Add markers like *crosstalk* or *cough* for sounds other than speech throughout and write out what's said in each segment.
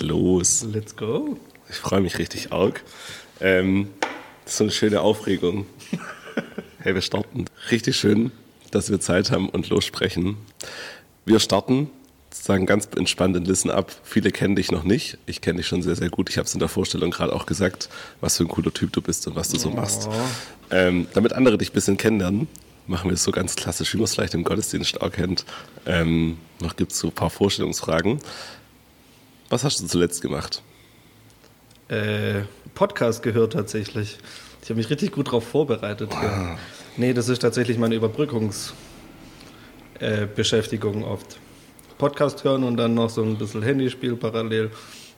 Geht los. Let's go. Ich freue mich richtig arg. Ähm, das ist so eine schöne Aufregung. *laughs* hey, wir starten. Richtig schön, dass wir Zeit haben und lossprechen. Wir starten, sagen ganz entspannt in Listen ab. Viele kennen dich noch nicht. Ich kenne dich schon sehr, sehr gut. Ich habe es in der Vorstellung gerade auch gesagt, was für ein cooler Typ du bist und was du so machst. Ähm, damit andere dich ein bisschen kennenlernen, machen wir es so ganz klassisch, wie man es vielleicht im Gottesdienst auch kennt. Ähm, noch gibt es so ein paar Vorstellungsfragen. Was hast du zuletzt gemacht? Äh, Podcast gehört tatsächlich. Ich habe mich richtig gut darauf vorbereitet. Wow. Nee, das ist tatsächlich meine Überbrückungsbeschäftigung äh, oft. Podcast hören und dann noch so ein bisschen Handyspiel parallel.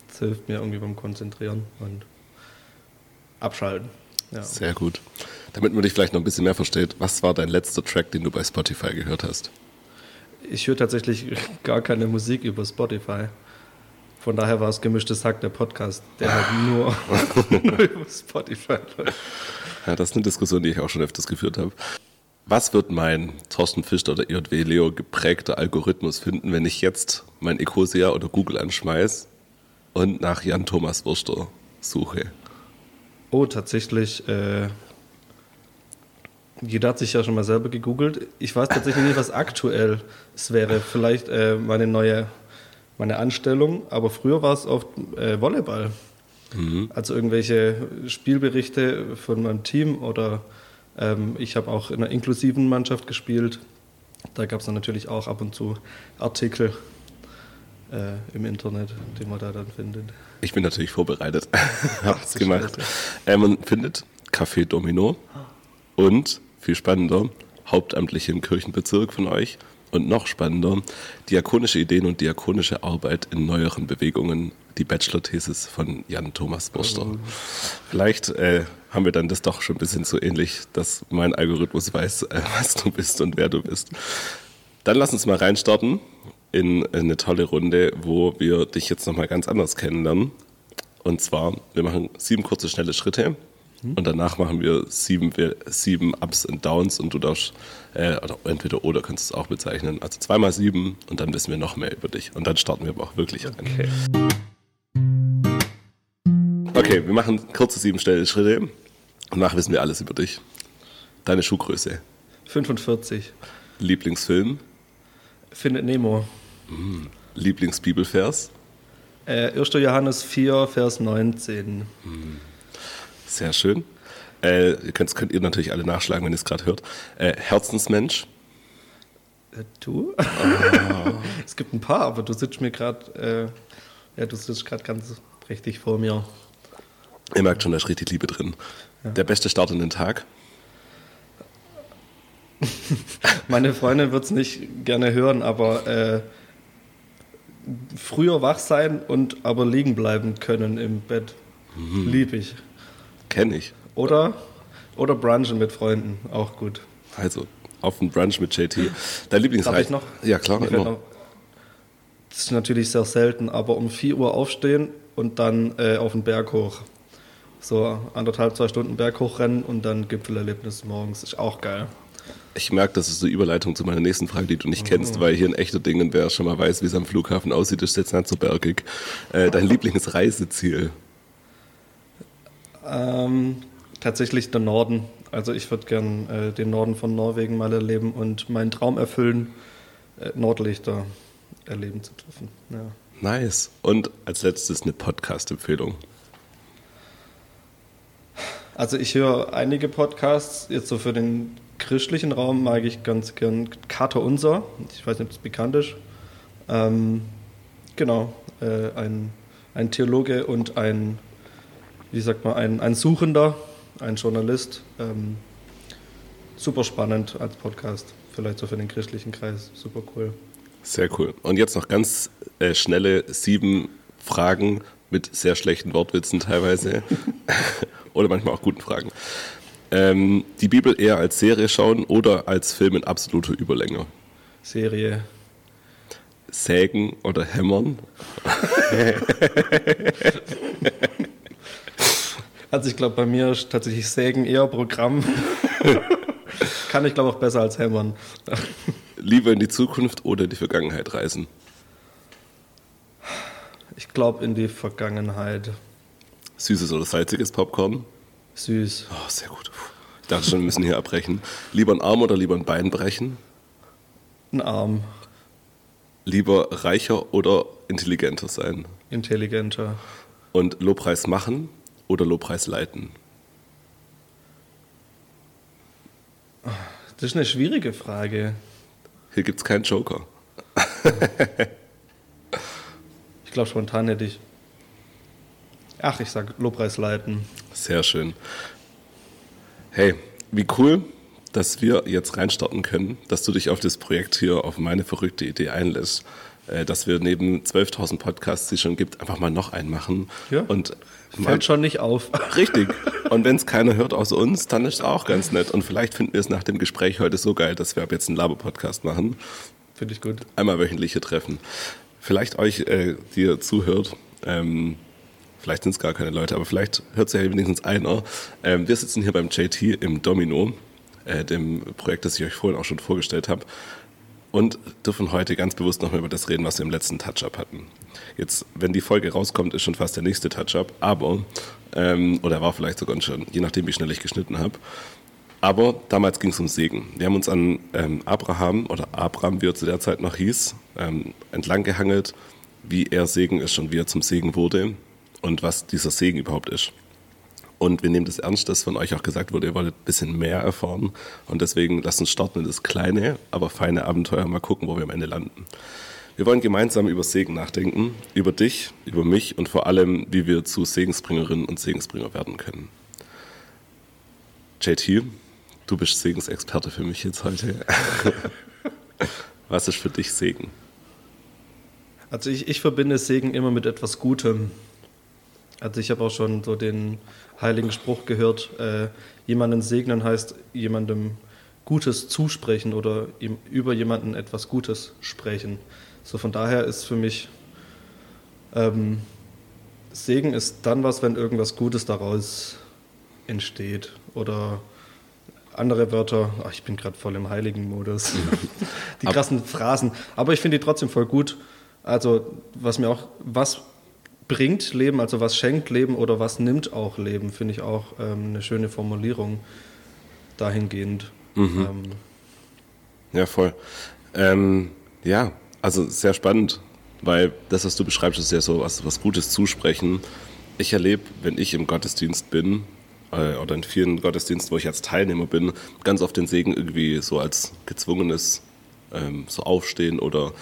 Das hilft mir irgendwie beim Konzentrieren und Abschalten. Ja. Sehr gut. Damit man dich vielleicht noch ein bisschen mehr versteht, was war dein letzter Track, den du bei Spotify gehört hast? Ich höre tatsächlich *laughs* gar keine Musik über Spotify. Von daher war es gemischtes Hack der Podcast, der halt *laughs* nur, *laughs* nur über Spotify läuft. Ja, das ist eine Diskussion, die ich auch schon öfters geführt habe. Was wird mein Thorsten Fischer oder IJW Leo geprägter Algorithmus finden, wenn ich jetzt mein Ecosia oder Google anschmeiß und nach Jan Thomas Wurster suche? Oh, tatsächlich. Äh, jeder hat sich ja schon mal selber gegoogelt. Ich weiß tatsächlich nicht, was aktuell es wäre. Vielleicht äh, meine neue meine Anstellung, aber früher war es oft äh, Volleyball. Mhm. Also irgendwelche Spielberichte von meinem Team oder ähm, ich habe auch in einer inklusiven Mannschaft gespielt. Da gab es dann natürlich auch ab und zu Artikel äh, im Internet, die man da dann findet. Ich bin natürlich vorbereitet, *laughs* habe es gemacht. Äh, man findet Café Domino und, viel spannender, Hauptamtliche im Kirchenbezirk von euch und noch spannender, diakonische Ideen und diakonische Arbeit in neueren Bewegungen, die Bachelor-Thesis von Jan Thomas Burster. Oh. Vielleicht äh, haben wir dann das doch schon ein bisschen so ähnlich, dass mein Algorithmus weiß, äh, *laughs* was du bist und wer du bist. Dann lass uns mal reinstarten in eine tolle Runde, wo wir dich jetzt nochmal ganz anders kennenlernen. Und zwar, wir machen sieben kurze, schnelle Schritte hm? und danach machen wir sieben, sieben Ups und Downs und du darfst, äh, oder entweder oder kannst du es auch bezeichnen. Also zweimal sieben und dann wissen wir noch mehr über dich. Und dann starten wir aber auch wirklich rein. Okay. Okay, wir machen kurze sieben schnelle Schritte und danach wissen wir alles über dich. Deine Schuhgröße. 45. Lieblingsfilm. Findet Nemo. Mm. Lieblingsbibelvers? Äh, 1. Johannes 4, Vers 19. Mm. Sehr schön. Äh, könnt, könnt ihr natürlich alle nachschlagen, wenn ihr es gerade hört. Äh, Herzensmensch? Äh, du? Oh. *laughs* es gibt ein paar, aber du sitzt mir gerade, äh, ja, du sitzt gerade ganz richtig vor mir. Ihr merkt schon, da ist richtig Liebe drin. Ja. Der beste Start in den Tag? *laughs* Meine Freundin wird es nicht gerne hören, aber äh, früher wach sein und aber liegen bleiben können im Bett. Mhm. Lieb ich. Kenne ich. Oder, oder brunchen mit Freunden, auch gut. Also, auf den Brunch mit JT. Dein Lieblingsreich? Darf ich noch? Ja, klar, immer. Noch, das ist natürlich sehr selten, aber um 4 Uhr aufstehen und dann äh, auf den Berg hoch. So anderthalb, zwei Stunden Berg hochrennen und dann Gipfelerlebnis morgens. Ist auch geil. Ich merke, das ist so Überleitung zu meiner nächsten Frage, die du nicht kennst, mhm. weil hier ein echter Ding, wer schon mal weiß, wie es am Flughafen aussieht, ist jetzt nicht so bergig. Äh, dein *laughs* Lieblingsreiseziel? Ähm, tatsächlich der Norden. Also ich würde gern äh, den Norden von Norwegen mal erleben und meinen Traum erfüllen, äh, Nordlichter erleben zu dürfen. Ja. Nice. Und als letztes eine Podcast-Empfehlung. Also ich höre einige Podcasts, jetzt so für den christlichen Raum mag ich ganz gern Kater Unser. Ich weiß nicht, ob es bekannt ist. Ähm, genau, äh, ein, ein Theologe und ein wie sagt man, ein, ein Suchender, ein Journalist. Ähm, super spannend als Podcast, vielleicht so für den christlichen Kreis, super cool. Sehr cool. Und jetzt noch ganz äh, schnelle sieben Fragen mit sehr schlechten Wortwitzen teilweise *laughs* *laughs* oder manchmal auch guten Fragen. Ähm, die Bibel eher als Serie schauen oder als Film in absoluter Überlänge? Serie. Sägen oder hämmern? *laughs* Also ich glaube, bei mir ist tatsächlich Sägen eher Programm. *laughs* Kann ich glaube auch besser als Hämmern. Lieber in die Zukunft oder in die Vergangenheit reisen? Ich glaube in die Vergangenheit. Süßes oder salziges Popcorn? Süß. Oh, sehr gut. Ich dachte schon, wir müssen hier abbrechen. Lieber ein Arm oder lieber ein Bein brechen? Ein Arm. Lieber reicher oder intelligenter sein? Intelligenter. Und Lobpreis machen oder Lobpreis leiten? Das ist eine schwierige Frage. Hier gibt es keinen Joker. *laughs* ich glaube, spontan hätte ich. Ach, ich sag Lobpreis leiten. Sehr schön. Hey, wie cool, dass wir jetzt reinstarten können, dass du dich auf das Projekt hier, auf meine verrückte Idee einlässt, äh, dass wir neben 12.000 Podcasts, die es schon gibt, einfach mal noch einen machen. Ja. Und Fällt schon nicht auf. *laughs* Richtig. Und wenn es keiner hört außer uns, dann ist es auch ganz nett. Und vielleicht finden wir es nach dem Gespräch heute so geil, dass wir ab jetzt einen Laber-Podcast machen. Finde ich gut. Einmal wöchentliche Treffen. Vielleicht euch, äh, die ihr zuhört, ähm, vielleicht sind es gar keine Leute, aber vielleicht hört es ja wenigstens einer. Ähm, wir sitzen hier beim JT im Domino, äh, dem Projekt, das ich euch vorhin auch schon vorgestellt habe und dürfen heute ganz bewusst nochmal über das reden, was wir im letzten Touch-Up hatten. Jetzt, wenn die Folge rauskommt, ist schon fast der nächste Touch-Up, aber, ähm, oder war vielleicht sogar schon, je nachdem, wie schnell ich geschnitten habe. Aber damals ging es um Segen. Wir haben uns an ähm, Abraham oder Abraham, wie er zu der Zeit noch hieß, ähm, entlang gehangelt, wie er Segen ist und wie er zum Segen wurde und was dieser Segen überhaupt ist. Und wir nehmen das ernst, dass von euch auch gesagt wurde, ihr wollt ein bisschen mehr erfahren. Und deswegen lasst uns starten in das kleine, aber feine Abenteuer. Mal gucken, wo wir am Ende landen. Wir wollen gemeinsam über Segen nachdenken, über dich, über mich und vor allem, wie wir zu Segensbringerinnen und Segensbringer werden können. JT, du bist Segensexperte für mich jetzt heute. *laughs* Was ist für dich Segen? Also ich, ich verbinde Segen immer mit etwas Gutem. Also ich habe auch schon so den heiligen Spruch gehört, äh, jemanden segnen heißt jemandem Gutes zusprechen oder ihm über jemanden etwas Gutes sprechen. So von daher ist für mich ähm, Segen ist dann was, wenn irgendwas Gutes daraus entsteht oder andere Wörter. Ach, ich bin gerade voll im heiligen Modus. *laughs* die krassen Phrasen. Aber ich finde die trotzdem voll gut. Also was mir auch was bringt Leben, also was schenkt Leben oder was nimmt auch Leben, finde ich auch ähm, eine schöne Formulierung dahingehend. Mhm. Ähm, ja, voll. Ähm, ja, also sehr spannend, weil das, was du beschreibst, ist ja so was, was Gutes zusprechen. Ich erlebe, wenn ich im Gottesdienst bin, äh, oder in vielen Gottesdiensten, wo ich als Teilnehmer bin, ganz oft den Segen irgendwie so als gezwungenes ähm, so aufstehen oder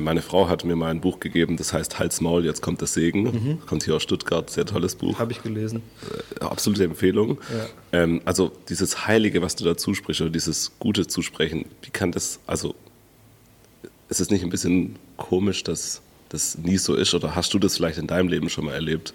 meine Frau hat mir mal ein Buch gegeben, das heißt Hals Maul, jetzt kommt der Segen. Mhm. Kommt hier aus Stuttgart, sehr tolles Buch. Habe ich gelesen. Äh, absolute Empfehlung. Ja. Ähm, also dieses Heilige, was du da zusprichst, oder dieses Gute zusprechen, wie kann das, also ist es nicht ein bisschen komisch, dass das nie so ist? Oder hast du das vielleicht in deinem Leben schon mal erlebt?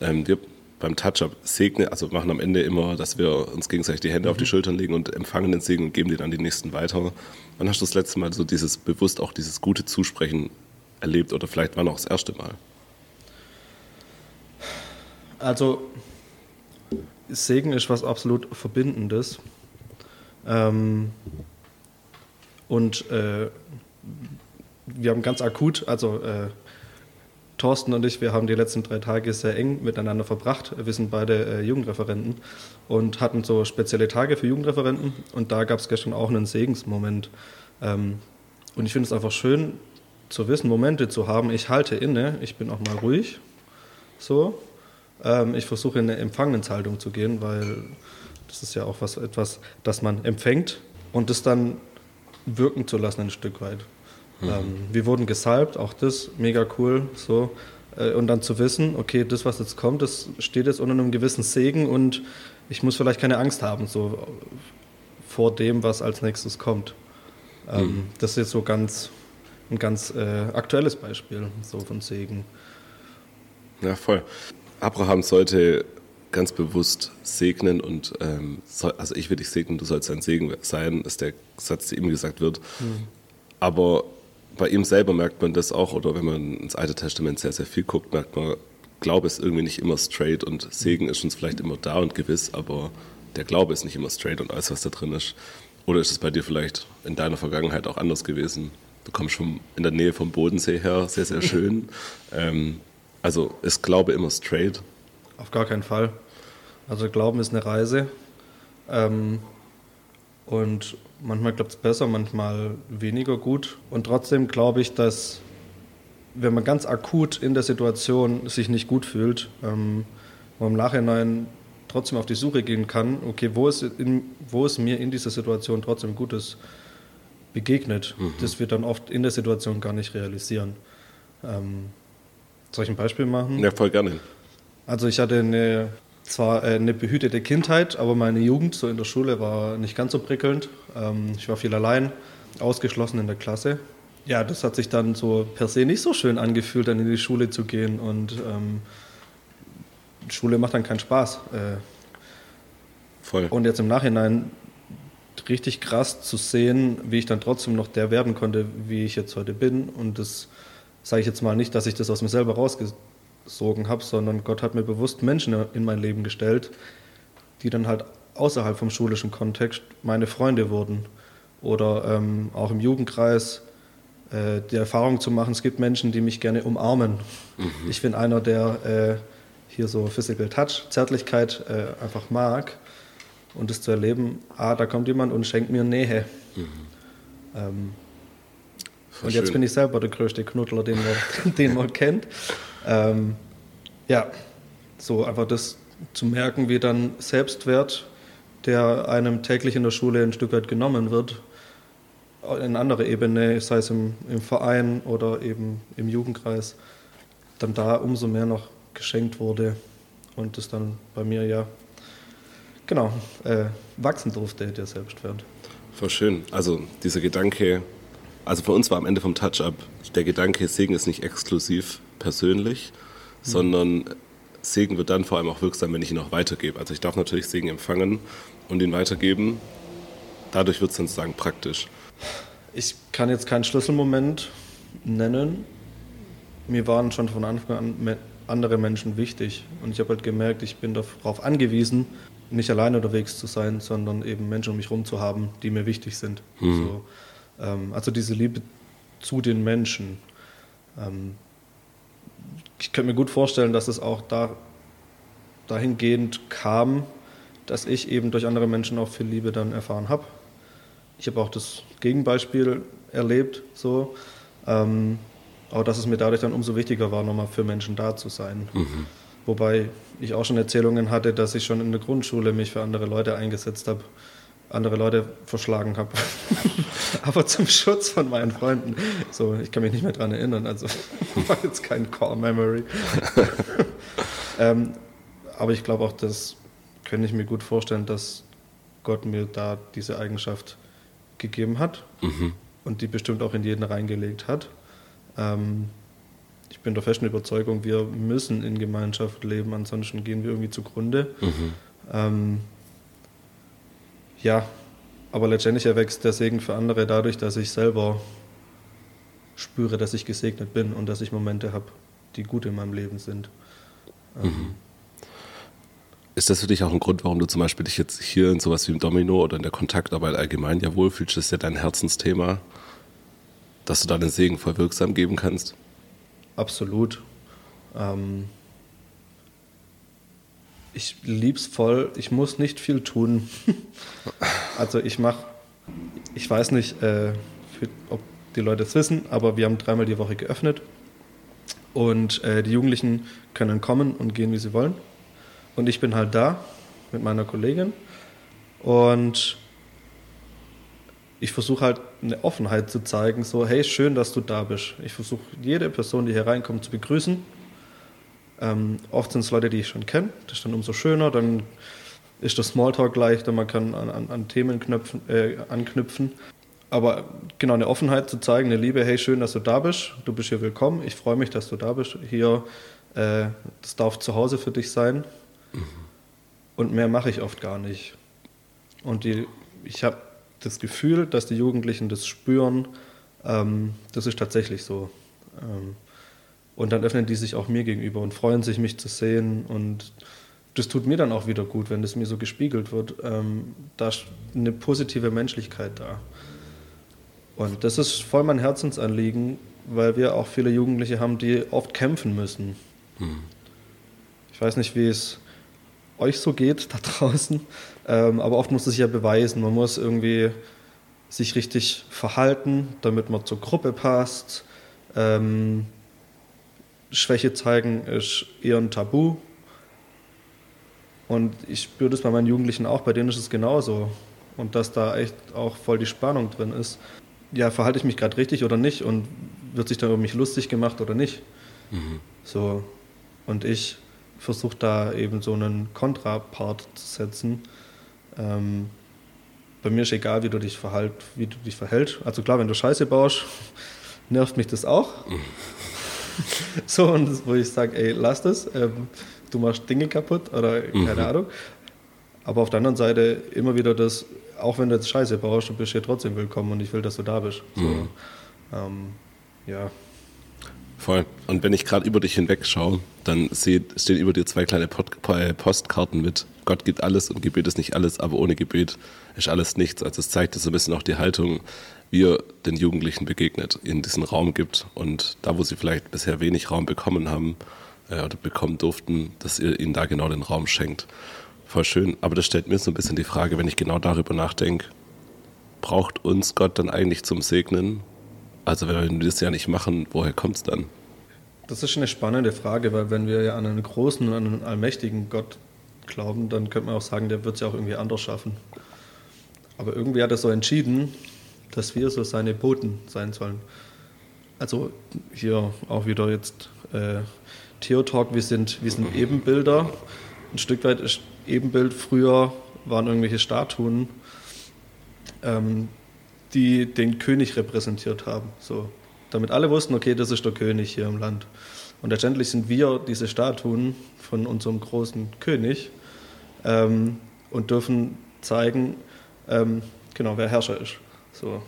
Ähm, wir beim Touch-Up segnen, also machen am Ende immer, dass wir uns gegenseitig die Hände mhm. auf die mhm. Schultern legen und empfangen den Segen und geben den an die Nächsten weiter. Wann hast du das letzte Mal so dieses bewusst auch dieses gute Zusprechen erlebt oder vielleicht war noch das erste Mal? Also Segen ist was absolut Verbindendes. Ähm, und äh, wir haben ganz akut, also äh, Thorsten und ich, wir haben die letzten drei Tage sehr eng miteinander verbracht. Wir sind beide äh, Jugendreferenten und hatten so spezielle Tage für Jugendreferenten. Und da gab es gestern auch einen Segensmoment. Ähm, und ich finde es einfach schön zu wissen, Momente zu haben. Ich halte inne, ich bin auch mal ruhig. So. Ähm, ich versuche in eine Empfangenshaltung zu gehen, weil das ist ja auch was, etwas, das man empfängt und das dann wirken zu lassen ein Stück weit. Mhm. Ähm, wir wurden gesalbt, auch das mega cool. So. Äh, und dann zu wissen, okay, das, was jetzt kommt, das steht jetzt unter einem gewissen Segen und ich muss vielleicht keine Angst haben, so vor dem, was als nächstes kommt. Ähm, mhm. Das ist jetzt so ganz ein ganz äh, aktuelles Beispiel so von Segen. Ja, voll. Abraham sollte ganz bewusst segnen und ähm, soll, also ich will dich segnen, du sollst ein Segen sein, ist der Satz, der ihm gesagt wird. Mhm. Aber bei ihm selber merkt man das auch, oder wenn man ins Alte Testament sehr, sehr viel guckt, merkt man, Glaube ist irgendwie nicht immer straight und Segen ist uns vielleicht immer da und gewiss, aber der Glaube ist nicht immer straight und alles, was da drin ist. Oder ist es bei dir vielleicht in deiner Vergangenheit auch anders gewesen? Du kommst schon in der Nähe vom Bodensee her, sehr, sehr *laughs* schön. ähm, also ist Glaube immer straight? Auf gar keinen Fall. Also Glauben ist eine Reise. Ähm, und manchmal klappt es besser, manchmal weniger gut. Und trotzdem glaube ich, dass wenn man ganz akut in der Situation sich nicht gut fühlt, ähm, man im Nachhinein trotzdem auf die Suche gehen kann, okay, wo ist, in, wo ist mir in dieser Situation trotzdem Gutes begegnet, mhm. das wir dann oft in der Situation gar nicht realisieren. Ähm, soll ich ein Beispiel machen? Ja, voll gerne. Also ich hatte eine, zwar äh, eine behütete Kindheit, aber meine Jugend so in der Schule war nicht ganz so prickelnd. Ähm, ich war viel allein, ausgeschlossen in der Klasse. Ja, das hat sich dann so per se nicht so schön angefühlt, dann in die Schule zu gehen und ähm, Schule macht dann keinen Spaß. Äh, Voll. Und jetzt im Nachhinein richtig krass zu sehen, wie ich dann trotzdem noch der werden konnte, wie ich jetzt heute bin. Und das sage ich jetzt mal nicht, dass ich das aus mir selber rausgesogen habe, sondern Gott hat mir bewusst Menschen in mein Leben gestellt, die dann halt außerhalb vom schulischen Kontext meine Freunde wurden. Oder ähm, auch im Jugendkreis äh, die Erfahrung zu machen, es gibt Menschen, die mich gerne umarmen. Mhm. Ich bin einer, der äh, hier so Physical Touch, Zärtlichkeit äh, einfach mag. Und das zu erleben, ah, da kommt jemand und schenkt mir Nähe. Mhm. Ähm, und jetzt bin ich selber der größte Knuddler, den man, *laughs* den man kennt. Ähm, ja, so einfach das zu merken, wie dann Selbstwert, der einem täglich in der Schule ein Stück weit genommen wird, in andere Ebene, sei es im, im Verein oder eben im Jugendkreis, dann da umso mehr noch geschenkt wurde und das dann bei mir ja genau äh, wachsen durfte, der Selbstwert. Voll schön. Also dieser Gedanke, also für uns war am Ende vom Touch-Up der Gedanke, Segen ist nicht exklusiv persönlich, mhm. sondern Segen wird dann vor allem auch wirksam, wenn ich ihn auch weitergebe. Also ich darf natürlich Segen empfangen und ihn weitergeben. Dadurch wird es dann sozusagen praktisch. Ich kann jetzt keinen Schlüsselmoment nennen. Mir waren schon von Anfang an andere Menschen wichtig. Und ich habe halt gemerkt, ich bin darauf angewiesen, nicht alleine unterwegs zu sein, sondern eben Menschen um mich herum zu haben, die mir wichtig sind. Mhm. So, ähm, also diese Liebe zu den Menschen. Ähm, ich könnte mir gut vorstellen, dass es auch da, dahingehend kam, dass ich eben durch andere Menschen auch viel Liebe dann erfahren habe. Ich habe auch das Gegenbeispiel erlebt, so. Ähm, aber dass es mir dadurch dann umso wichtiger war, nochmal für Menschen da zu sein. Mhm. Wobei ich auch schon Erzählungen hatte, dass ich schon in der Grundschule mich für andere Leute eingesetzt habe, andere Leute verschlagen habe. *laughs* aber zum Schutz von meinen Freunden. So, ich kann mich nicht mehr daran erinnern, also *laughs* war jetzt kein Core Memory. *laughs* ähm, aber ich glaube auch, das könnte ich mir gut vorstellen, dass Gott mir da diese Eigenschaft gegeben hat mhm. und die bestimmt auch in jeden reingelegt hat. Ähm, ich bin der festen Überzeugung, wir müssen in Gemeinschaft leben, ansonsten gehen wir irgendwie zugrunde. Mhm. Ähm, ja, aber letztendlich erwächst der Segen für andere dadurch, dass ich selber spüre, dass ich gesegnet bin und dass ich Momente habe, die gut in meinem Leben sind. Mhm. Ist das für dich auch ein Grund, warum du zum Beispiel dich jetzt hier in sowas wie im Domino oder in der Kontaktarbeit allgemein ja wohlfühlst? Das ist ja dein Herzensthema dass du da den Segen voll wirksam geben kannst? Absolut. Ähm ich lieb's voll. Ich muss nicht viel tun. *laughs* also ich mache, ich weiß nicht, äh, für, ob die Leute es wissen, aber wir haben dreimal die Woche geöffnet und äh, die Jugendlichen können kommen und gehen, wie sie wollen. Und ich bin halt da mit meiner Kollegin und ich versuche halt eine Offenheit zu zeigen, so, hey, schön, dass du da bist. Ich versuche jede Person, die hier reinkommt, zu begrüßen. Ähm, oft sind es Leute, die ich schon kenne, das ist dann umso schöner, dann ist das Smalltalk leichter, man kann an, an, an Themen knöpfen, äh, anknüpfen. Aber genau eine Offenheit zu zeigen, eine Liebe, hey, schön, dass du da bist, du bist hier willkommen, ich freue mich, dass du da bist. Hier, äh, das darf zu Hause für dich sein. Mhm. Und mehr mache ich oft gar nicht. Und die, ich habe das Gefühl, dass die Jugendlichen das spüren, ähm, das ist tatsächlich so. Ähm, und dann öffnen die sich auch mir gegenüber und freuen sich, mich zu sehen. Und das tut mir dann auch wieder gut, wenn das mir so gespiegelt wird. Ähm, da ist eine positive Menschlichkeit da. Und das ist voll mein Herzensanliegen, weil wir auch viele Jugendliche haben, die oft kämpfen müssen. Hm. Ich weiß nicht, wie es euch so geht da *laughs* draußen, ähm, aber oft muss es sich ja beweisen. Man muss irgendwie sich richtig verhalten, damit man zur Gruppe passt. Ähm, Schwäche zeigen ist eher ein Tabu. Und ich spüre das bei meinen Jugendlichen auch, bei denen ist es genauso. Und dass da echt auch voll die Spannung drin ist. Ja, verhalte ich mich gerade richtig oder nicht? Und wird sich da über mich lustig gemacht oder nicht? Mhm. So. Und ich versuche da eben so einen Kontrapart zu setzen. Ähm, bei mir ist egal, wie du dich verhalt, wie du dich verhältst. Also klar, wenn du Scheiße baust, *laughs* nervt mich das auch. Mhm. *laughs* so, und wo ich sage, ey, lass das, ähm, du machst Dinge kaputt oder keine mhm. Ahnung. Aber auf der anderen Seite immer wieder das, auch wenn du jetzt Scheiße baust, du bist hier trotzdem willkommen und ich will, dass du da bist. So, mhm. ähm, ja. Voll. Und wenn ich gerade über dich hinweg schaue, dann stehen über dir zwei kleine äh, Postkarten mit Gott gibt alles und Gebet ist nicht alles, aber ohne Gebet ist alles nichts. Also es zeigt so ein bisschen auch die Haltung, wie ihr den Jugendlichen begegnet, ihnen diesen Raum gibt und da, wo sie vielleicht bisher wenig Raum bekommen haben äh, oder bekommen durften, dass ihr ihnen da genau den Raum schenkt. Voll schön. Aber das stellt mir so ein bisschen die Frage, wenn ich genau darüber nachdenke, braucht uns Gott dann eigentlich zum Segnen? Also wenn wir das ja nicht machen, woher kommt es dann? Das ist eine spannende Frage, weil wenn wir ja an einen großen, an einen allmächtigen Gott glauben, dann könnte man auch sagen, der wird es ja auch irgendwie anders schaffen. Aber irgendwie hat er so entschieden, dass wir so seine Boten sein sollen. Also hier auch wieder jetzt äh, Theotalk, wir sind, wir sind Ebenbilder. Ein Stück weit ist Ebenbild, früher waren irgendwelche Statuen, ähm, die den König repräsentiert haben. So, damit alle wussten, okay, das ist der König hier im Land. Und letztendlich sind wir diese Statuen von unserem großen König ähm, und dürfen zeigen, ähm, genau, wer Herrscher ist. So.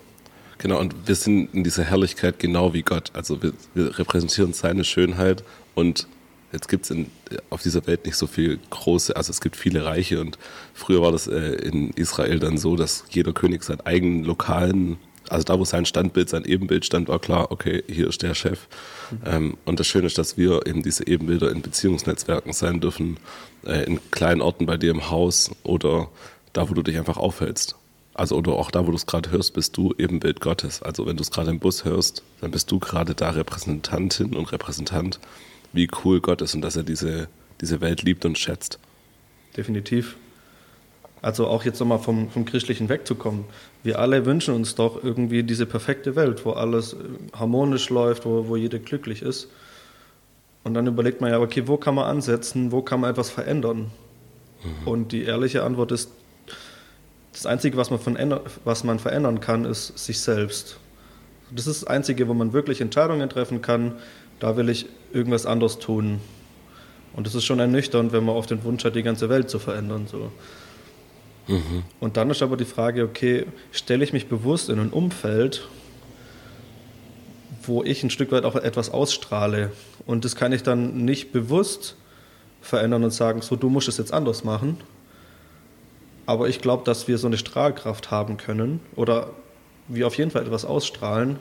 Genau, und wir sind in dieser Herrlichkeit genau wie Gott. Also wir, wir repräsentieren seine Schönheit und jetzt gibt es auf dieser Welt nicht so viel große, also es gibt viele Reiche und früher war das äh, in Israel dann so, dass jeder König seinen eigenen lokalen, also da wo sein Standbild, sein Ebenbild stand, war klar, okay, hier ist der Chef. Mhm. Ähm, und das Schöne ist, dass wir eben diese Ebenbilder in Beziehungsnetzwerken sein dürfen, äh, in kleinen Orten bei dir im Haus oder da, wo du dich einfach aufhältst. Also oder auch da, wo du es gerade hörst, bist du eben Bild Gottes. Also wenn du es gerade im Bus hörst, dann bist du gerade da Repräsentantin und Repräsentant, wie cool Gott ist und dass er diese, diese Welt liebt und schätzt. Definitiv. Also auch jetzt nochmal vom, vom Christlichen wegzukommen. Wir alle wünschen uns doch irgendwie diese perfekte Welt, wo alles harmonisch läuft, wo, wo jeder glücklich ist. Und dann überlegt man ja, okay, wo kann man ansetzen, wo kann man etwas verändern? Mhm. Und die ehrliche Antwort ist, das Einzige, was man, von, was man verändern kann, ist sich selbst. Das ist das Einzige, wo man wirklich Entscheidungen treffen kann, da will ich irgendwas anderes tun. Und das ist schon ernüchternd, wenn man auf den Wunsch hat, die ganze Welt zu verändern. So. Mhm. Und dann ist aber die Frage, okay, stelle ich mich bewusst in ein Umfeld, wo ich ein Stück weit auch etwas ausstrahle. Und das kann ich dann nicht bewusst verändern und sagen, so, du musst es jetzt anders machen. Aber ich glaube, dass wir so eine Strahlkraft haben können oder wir auf jeden Fall etwas ausstrahlen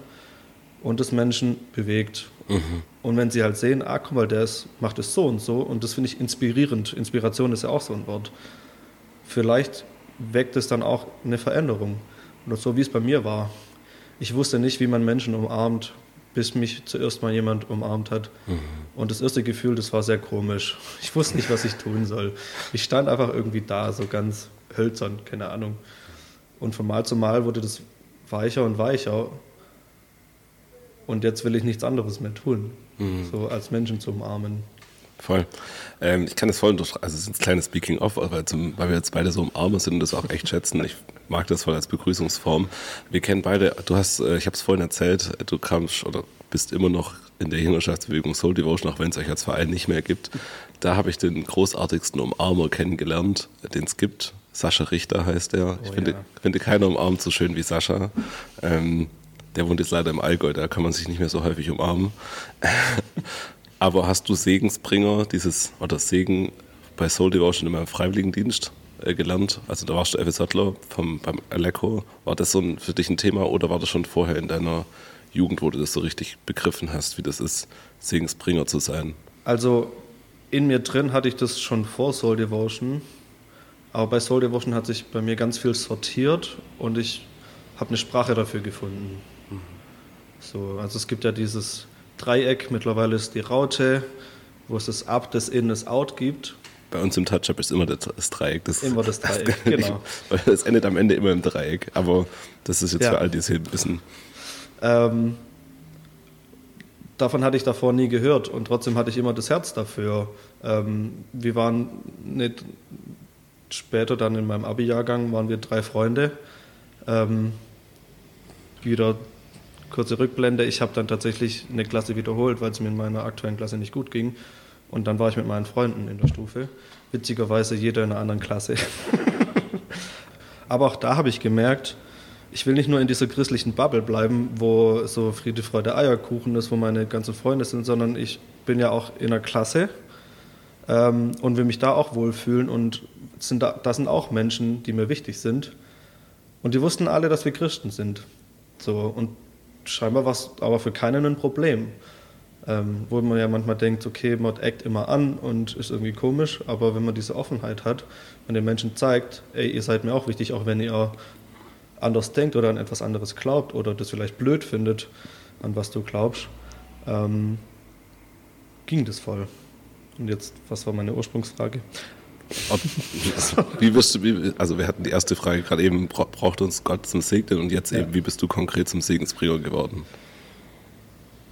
und das Menschen bewegt. Mhm. Und wenn sie halt sehen, ah, guck mal, der ist, macht es so und so, und das finde ich inspirierend. Inspiration ist ja auch so ein Wort. Vielleicht weckt es dann auch eine Veränderung. Oder so wie es bei mir war. Ich wusste nicht, wie man Menschen umarmt, bis mich zuerst mal jemand umarmt hat. Mhm. Und das erste Gefühl, das war sehr komisch. Ich wusste nicht, was ich tun soll. Ich stand einfach irgendwie da, so ganz hölzern, keine Ahnung. Und von Mal zu Mal wurde das weicher und weicher. Und jetzt will ich nichts anderes mehr tun, mhm. so als Menschen zu umarmen. Voll. Ähm, ich kann das voll also es ist ein kleines Speaking-off, weil, weil wir jetzt beide so umarmen sind und das auch echt schätzen. Ich mag das voll als Begrüßungsform. Wir kennen beide, du hast, äh, ich habe es vorhin erzählt, du kamst oder bist immer noch in der Jüngerschaftsbewegung Soul Devotion, auch wenn es euch als Verein nicht mehr gibt. Da habe ich den großartigsten Umarmer kennengelernt, den es gibt. Sascha Richter heißt er. Ich oh, finde, ja. finde keiner umarmt so schön wie Sascha. Ähm, der wohnt jetzt leider im Allgäu, da kann man sich nicht mehr so häufig umarmen. *laughs* Aber hast du Segensbringer, dieses, oder Segen bei Soul Devotion in meinem Freiwilligendienst? äh, gelernt. Also da warst du FSJler vom, beim Aleko. War das so ein, für dich ein Thema oder war das schon vorher in deiner Jugend, wo du das so richtig begriffen hast, wie das ist, Segensbringer zu sein? Also in mir drin hatte ich das schon vor Soul Devotion. Aber bei Soul Devotion hat sich bei mir ganz viel sortiert und ich habe eine Sprache dafür gefunden. Mhm. So, also es gibt ja dieses Dreieck, mittlerweile ist die Raute, wo es das Up, das In, das Out gibt. Bei uns im Touch-Up ist immer das, Dreieck. Das, immer das Dreieck, *laughs* das genau. Es endet am Ende immer im Dreieck, aber das ist jetzt ja. für all die es wissen. Ähm, davon hatte ich davor nie gehört und trotzdem hatte ich immer das Herz dafür. Ähm, wir waren nicht später dann in meinem Abi-Jahrgang waren wir drei Freunde. Ähm, wieder kurze Rückblende. Ich habe dann tatsächlich eine Klasse wiederholt, weil es mir in meiner aktuellen Klasse nicht gut ging. Und dann war ich mit meinen Freunden in der Stufe. Witzigerweise jeder in einer anderen Klasse. *laughs* Aber auch da habe ich gemerkt, ich will nicht nur in dieser christlichen Bubble bleiben, wo so Friede, Freude, Eierkuchen ist, wo meine ganzen Freunde sind, sondern ich bin ja auch in einer Klasse ähm, und will mich da auch wohlfühlen. Und sind da, da sind auch Menschen, die mir wichtig sind. Und die wussten alle, dass wir Christen sind. So, und scheinbar war es aber für keinen ein Problem. Ähm, wo man ja manchmal denkt, okay, man eckt immer an und ist irgendwie komisch, aber wenn man diese Offenheit hat und den Menschen zeigt, ey, ihr seid mir auch wichtig, auch wenn ihr anders denkt oder an etwas anderes glaubt oder das vielleicht blöd findet, an was du glaubst, ähm, ging das voll. Und jetzt, was war meine Ursprungsfrage? Ob, wie wirst du, wie, also wir hatten die erste Frage gerade eben, braucht uns Gott zum Segnen und jetzt ja. eben, wie bist du konkret zum Segensbringer geworden?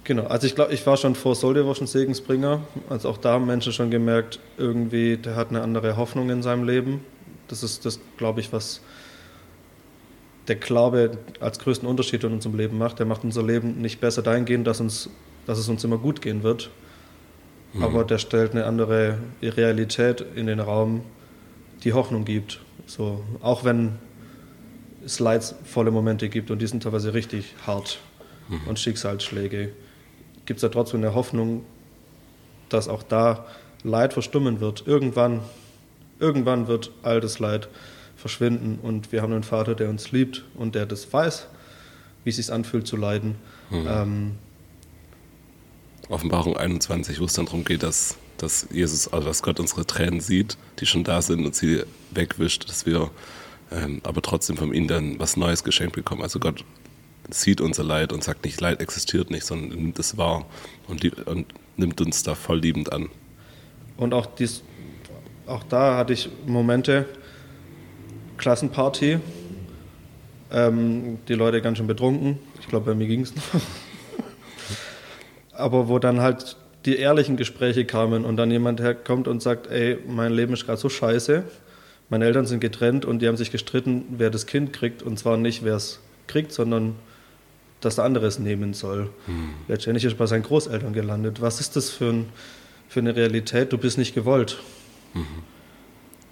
Genau, also ich glaube, ich war schon vor Soldewo schon Segensbringer. Also auch da haben Menschen schon gemerkt, irgendwie, der hat eine andere Hoffnung in seinem Leben. Das ist das, glaube ich, was der Glaube als größten Unterschied in unserem Leben macht. Der macht unser Leben nicht besser dahingehend, dass, uns, dass es uns immer gut gehen wird, Mhm. Aber der stellt eine andere Realität in den Raum, die Hoffnung gibt. So, auch wenn es leidvolle Momente gibt und die sind teilweise richtig hart mhm. und Schicksalsschläge, gibt es ja trotzdem eine Hoffnung, dass auch da Leid verstummen wird. Irgendwann, irgendwann wird all das Leid verschwinden und wir haben einen Vater, der uns liebt und der das weiß, wie es sich anfühlt zu leiden. Mhm. Ähm, Offenbarung 21, wo es dann darum geht, dass, dass Jesus, also dass Gott unsere Tränen sieht, die schon da sind und sie wegwischt, dass wir ähm, aber trotzdem von ihm dann was Neues geschenkt bekommen. Also Gott sieht unser Leid und sagt nicht, Leid existiert nicht, sondern nimmt es wahr und, und nimmt uns da voll liebend an. Und auch, dies, auch da hatte ich Momente, Klassenparty, ähm, die Leute ganz schön betrunken. Ich glaube, bei mir ging es noch aber wo dann halt die ehrlichen Gespräche kamen und dann jemand herkommt und sagt, ey, mein Leben ist gerade so scheiße, meine Eltern sind getrennt und die haben sich gestritten, wer das Kind kriegt und zwar nicht, wer es kriegt, sondern dass der andere es nehmen soll. Hm. Letztendlich ist er bei seinen Großeltern gelandet. Was ist das für, ein, für eine Realität? Du bist nicht gewollt. Mhm.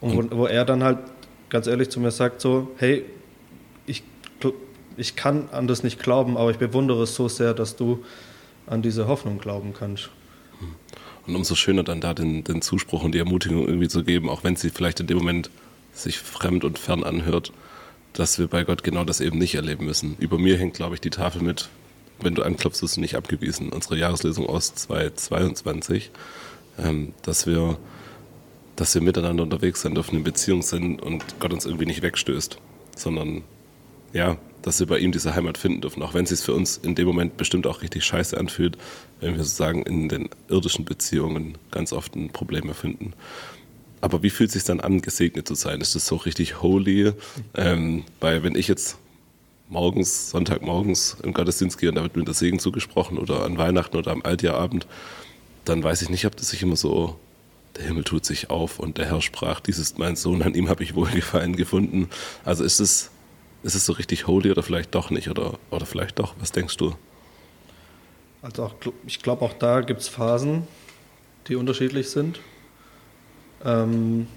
Und, wo, wo, er dann halt ganz ehrlich zu mir sagt so, hey, ich, ich kann an das nicht glauben, aber ich bewundere es so sehr, dass du an diese Hoffnung glauben kannst. Und umso schöner dann da den, den Zuspruch und die Ermutigung irgendwie zu geben, auch wenn sie vielleicht in dem Moment sich fremd und fern anhört, dass wir bei Gott genau das eben nicht erleben müssen. Über mir hängt, glaube ich, die Tafel mit, wenn du anklopfst, ist nicht abgewiesen. Unsere Jahreslesung aus 2022, ähm, dass wir dass wir miteinander unterwegs sein dürfen, in Beziehung sind und Gott uns irgendwie nicht wegstößt, sondern ja, dass wir bei ihm diese Heimat finden dürfen, auch wenn es sich für uns in dem Moment bestimmt auch richtig scheiße anfühlt, wenn wir sozusagen in den irdischen Beziehungen ganz oft ein Problem erfinden. Aber wie fühlt es sich dann an, gesegnet zu sein? Ist das so richtig holy? Ähm, weil wenn ich jetzt morgens, Sonntagmorgens im Gottesdienst gehe und da wird mir der Segen zugesprochen oder an Weihnachten oder am Altjahrabend, dann weiß ich nicht, ob das sich immer so, der Himmel tut sich auf und der Herr sprach, dies ist mein Sohn, an ihm habe ich Wohlgefallen gefunden. Also ist es ist es so richtig holy oder vielleicht doch nicht? Oder, oder vielleicht doch? Was denkst du? Also auch, ich glaube, auch da gibt es Phasen, die unterschiedlich sind. Ähm,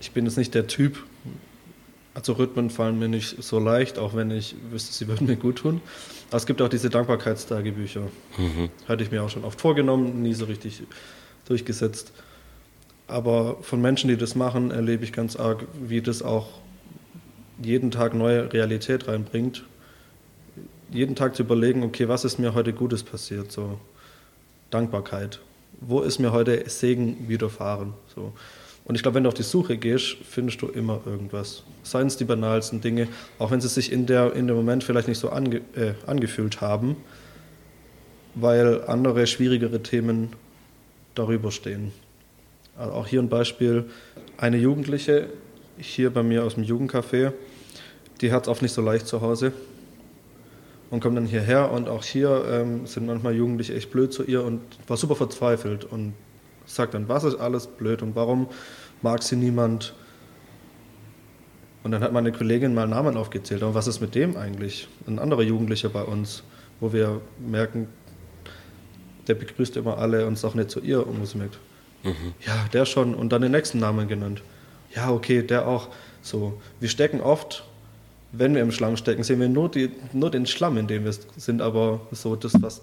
ich bin jetzt nicht der Typ, also Rhythmen fallen mir nicht so leicht, auch wenn ich wüsste, sie würden mir gut tun. Aber es gibt auch diese Dankbarkeitstagebücher. Mhm. Hatte ich mir auch schon oft vorgenommen, nie so richtig durchgesetzt. Aber von Menschen, die das machen, erlebe ich ganz arg, wie das auch jeden Tag neue Realität reinbringt. Jeden Tag zu überlegen, okay, was ist mir heute Gutes passiert? So Dankbarkeit. Wo ist mir heute Segen widerfahren? So. Und ich glaube, wenn du auf die Suche gehst, findest du immer irgendwas. Seien es die banalsten Dinge, auch wenn sie sich in, der, in dem Moment vielleicht nicht so ange, äh, angefühlt haben, weil andere schwierigere Themen darüber stehen. Also auch hier ein Beispiel: eine Jugendliche hier bei mir aus dem Jugendcafé, die hat es oft nicht so leicht zu Hause und kommt dann hierher und auch hier ähm, sind manchmal Jugendliche echt blöd zu ihr und war super verzweifelt und sagt dann, was ist alles blöd und warum mag sie niemand? Und dann hat meine Kollegin mal Namen aufgezählt, aber was ist mit dem eigentlich? Ein anderer Jugendlicher bei uns, wo wir merken, der begrüßt immer alle und sagt nicht zu ihr und muss merkt, mhm. ja, der schon und dann den nächsten Namen genannt. Ja, okay, der auch. So, wir stecken oft, wenn wir im Schlamm stecken, sehen wir nur, die, nur den Schlamm, in dem wir sind, aber so das, was,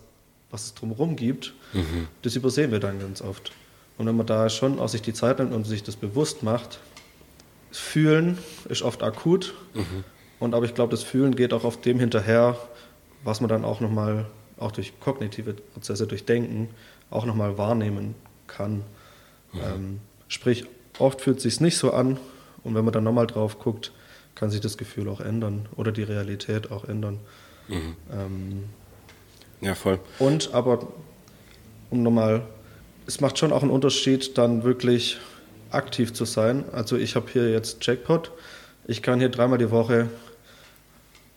was es drumherum gibt, mhm. das übersehen wir dann ganz oft. Und wenn man da schon auch sich die Zeit nimmt und sich das bewusst macht, fühlen ist oft akut. Mhm. Und aber ich glaube, das Fühlen geht auch auf dem hinterher, was man dann auch nochmal, auch durch kognitive Prozesse, durch Denken, auch nochmal wahrnehmen kann. Mhm. Ähm, sprich, oft fühlt es sich nicht so an. Und wenn man dann nochmal drauf guckt, kann sich das Gefühl auch ändern oder die Realität auch ändern. Mhm. Ähm, ja, voll. Und aber, um nochmal es macht schon auch einen Unterschied, dann wirklich aktiv zu sein. Also ich habe hier jetzt Jackpot. Ich kann hier dreimal die Woche,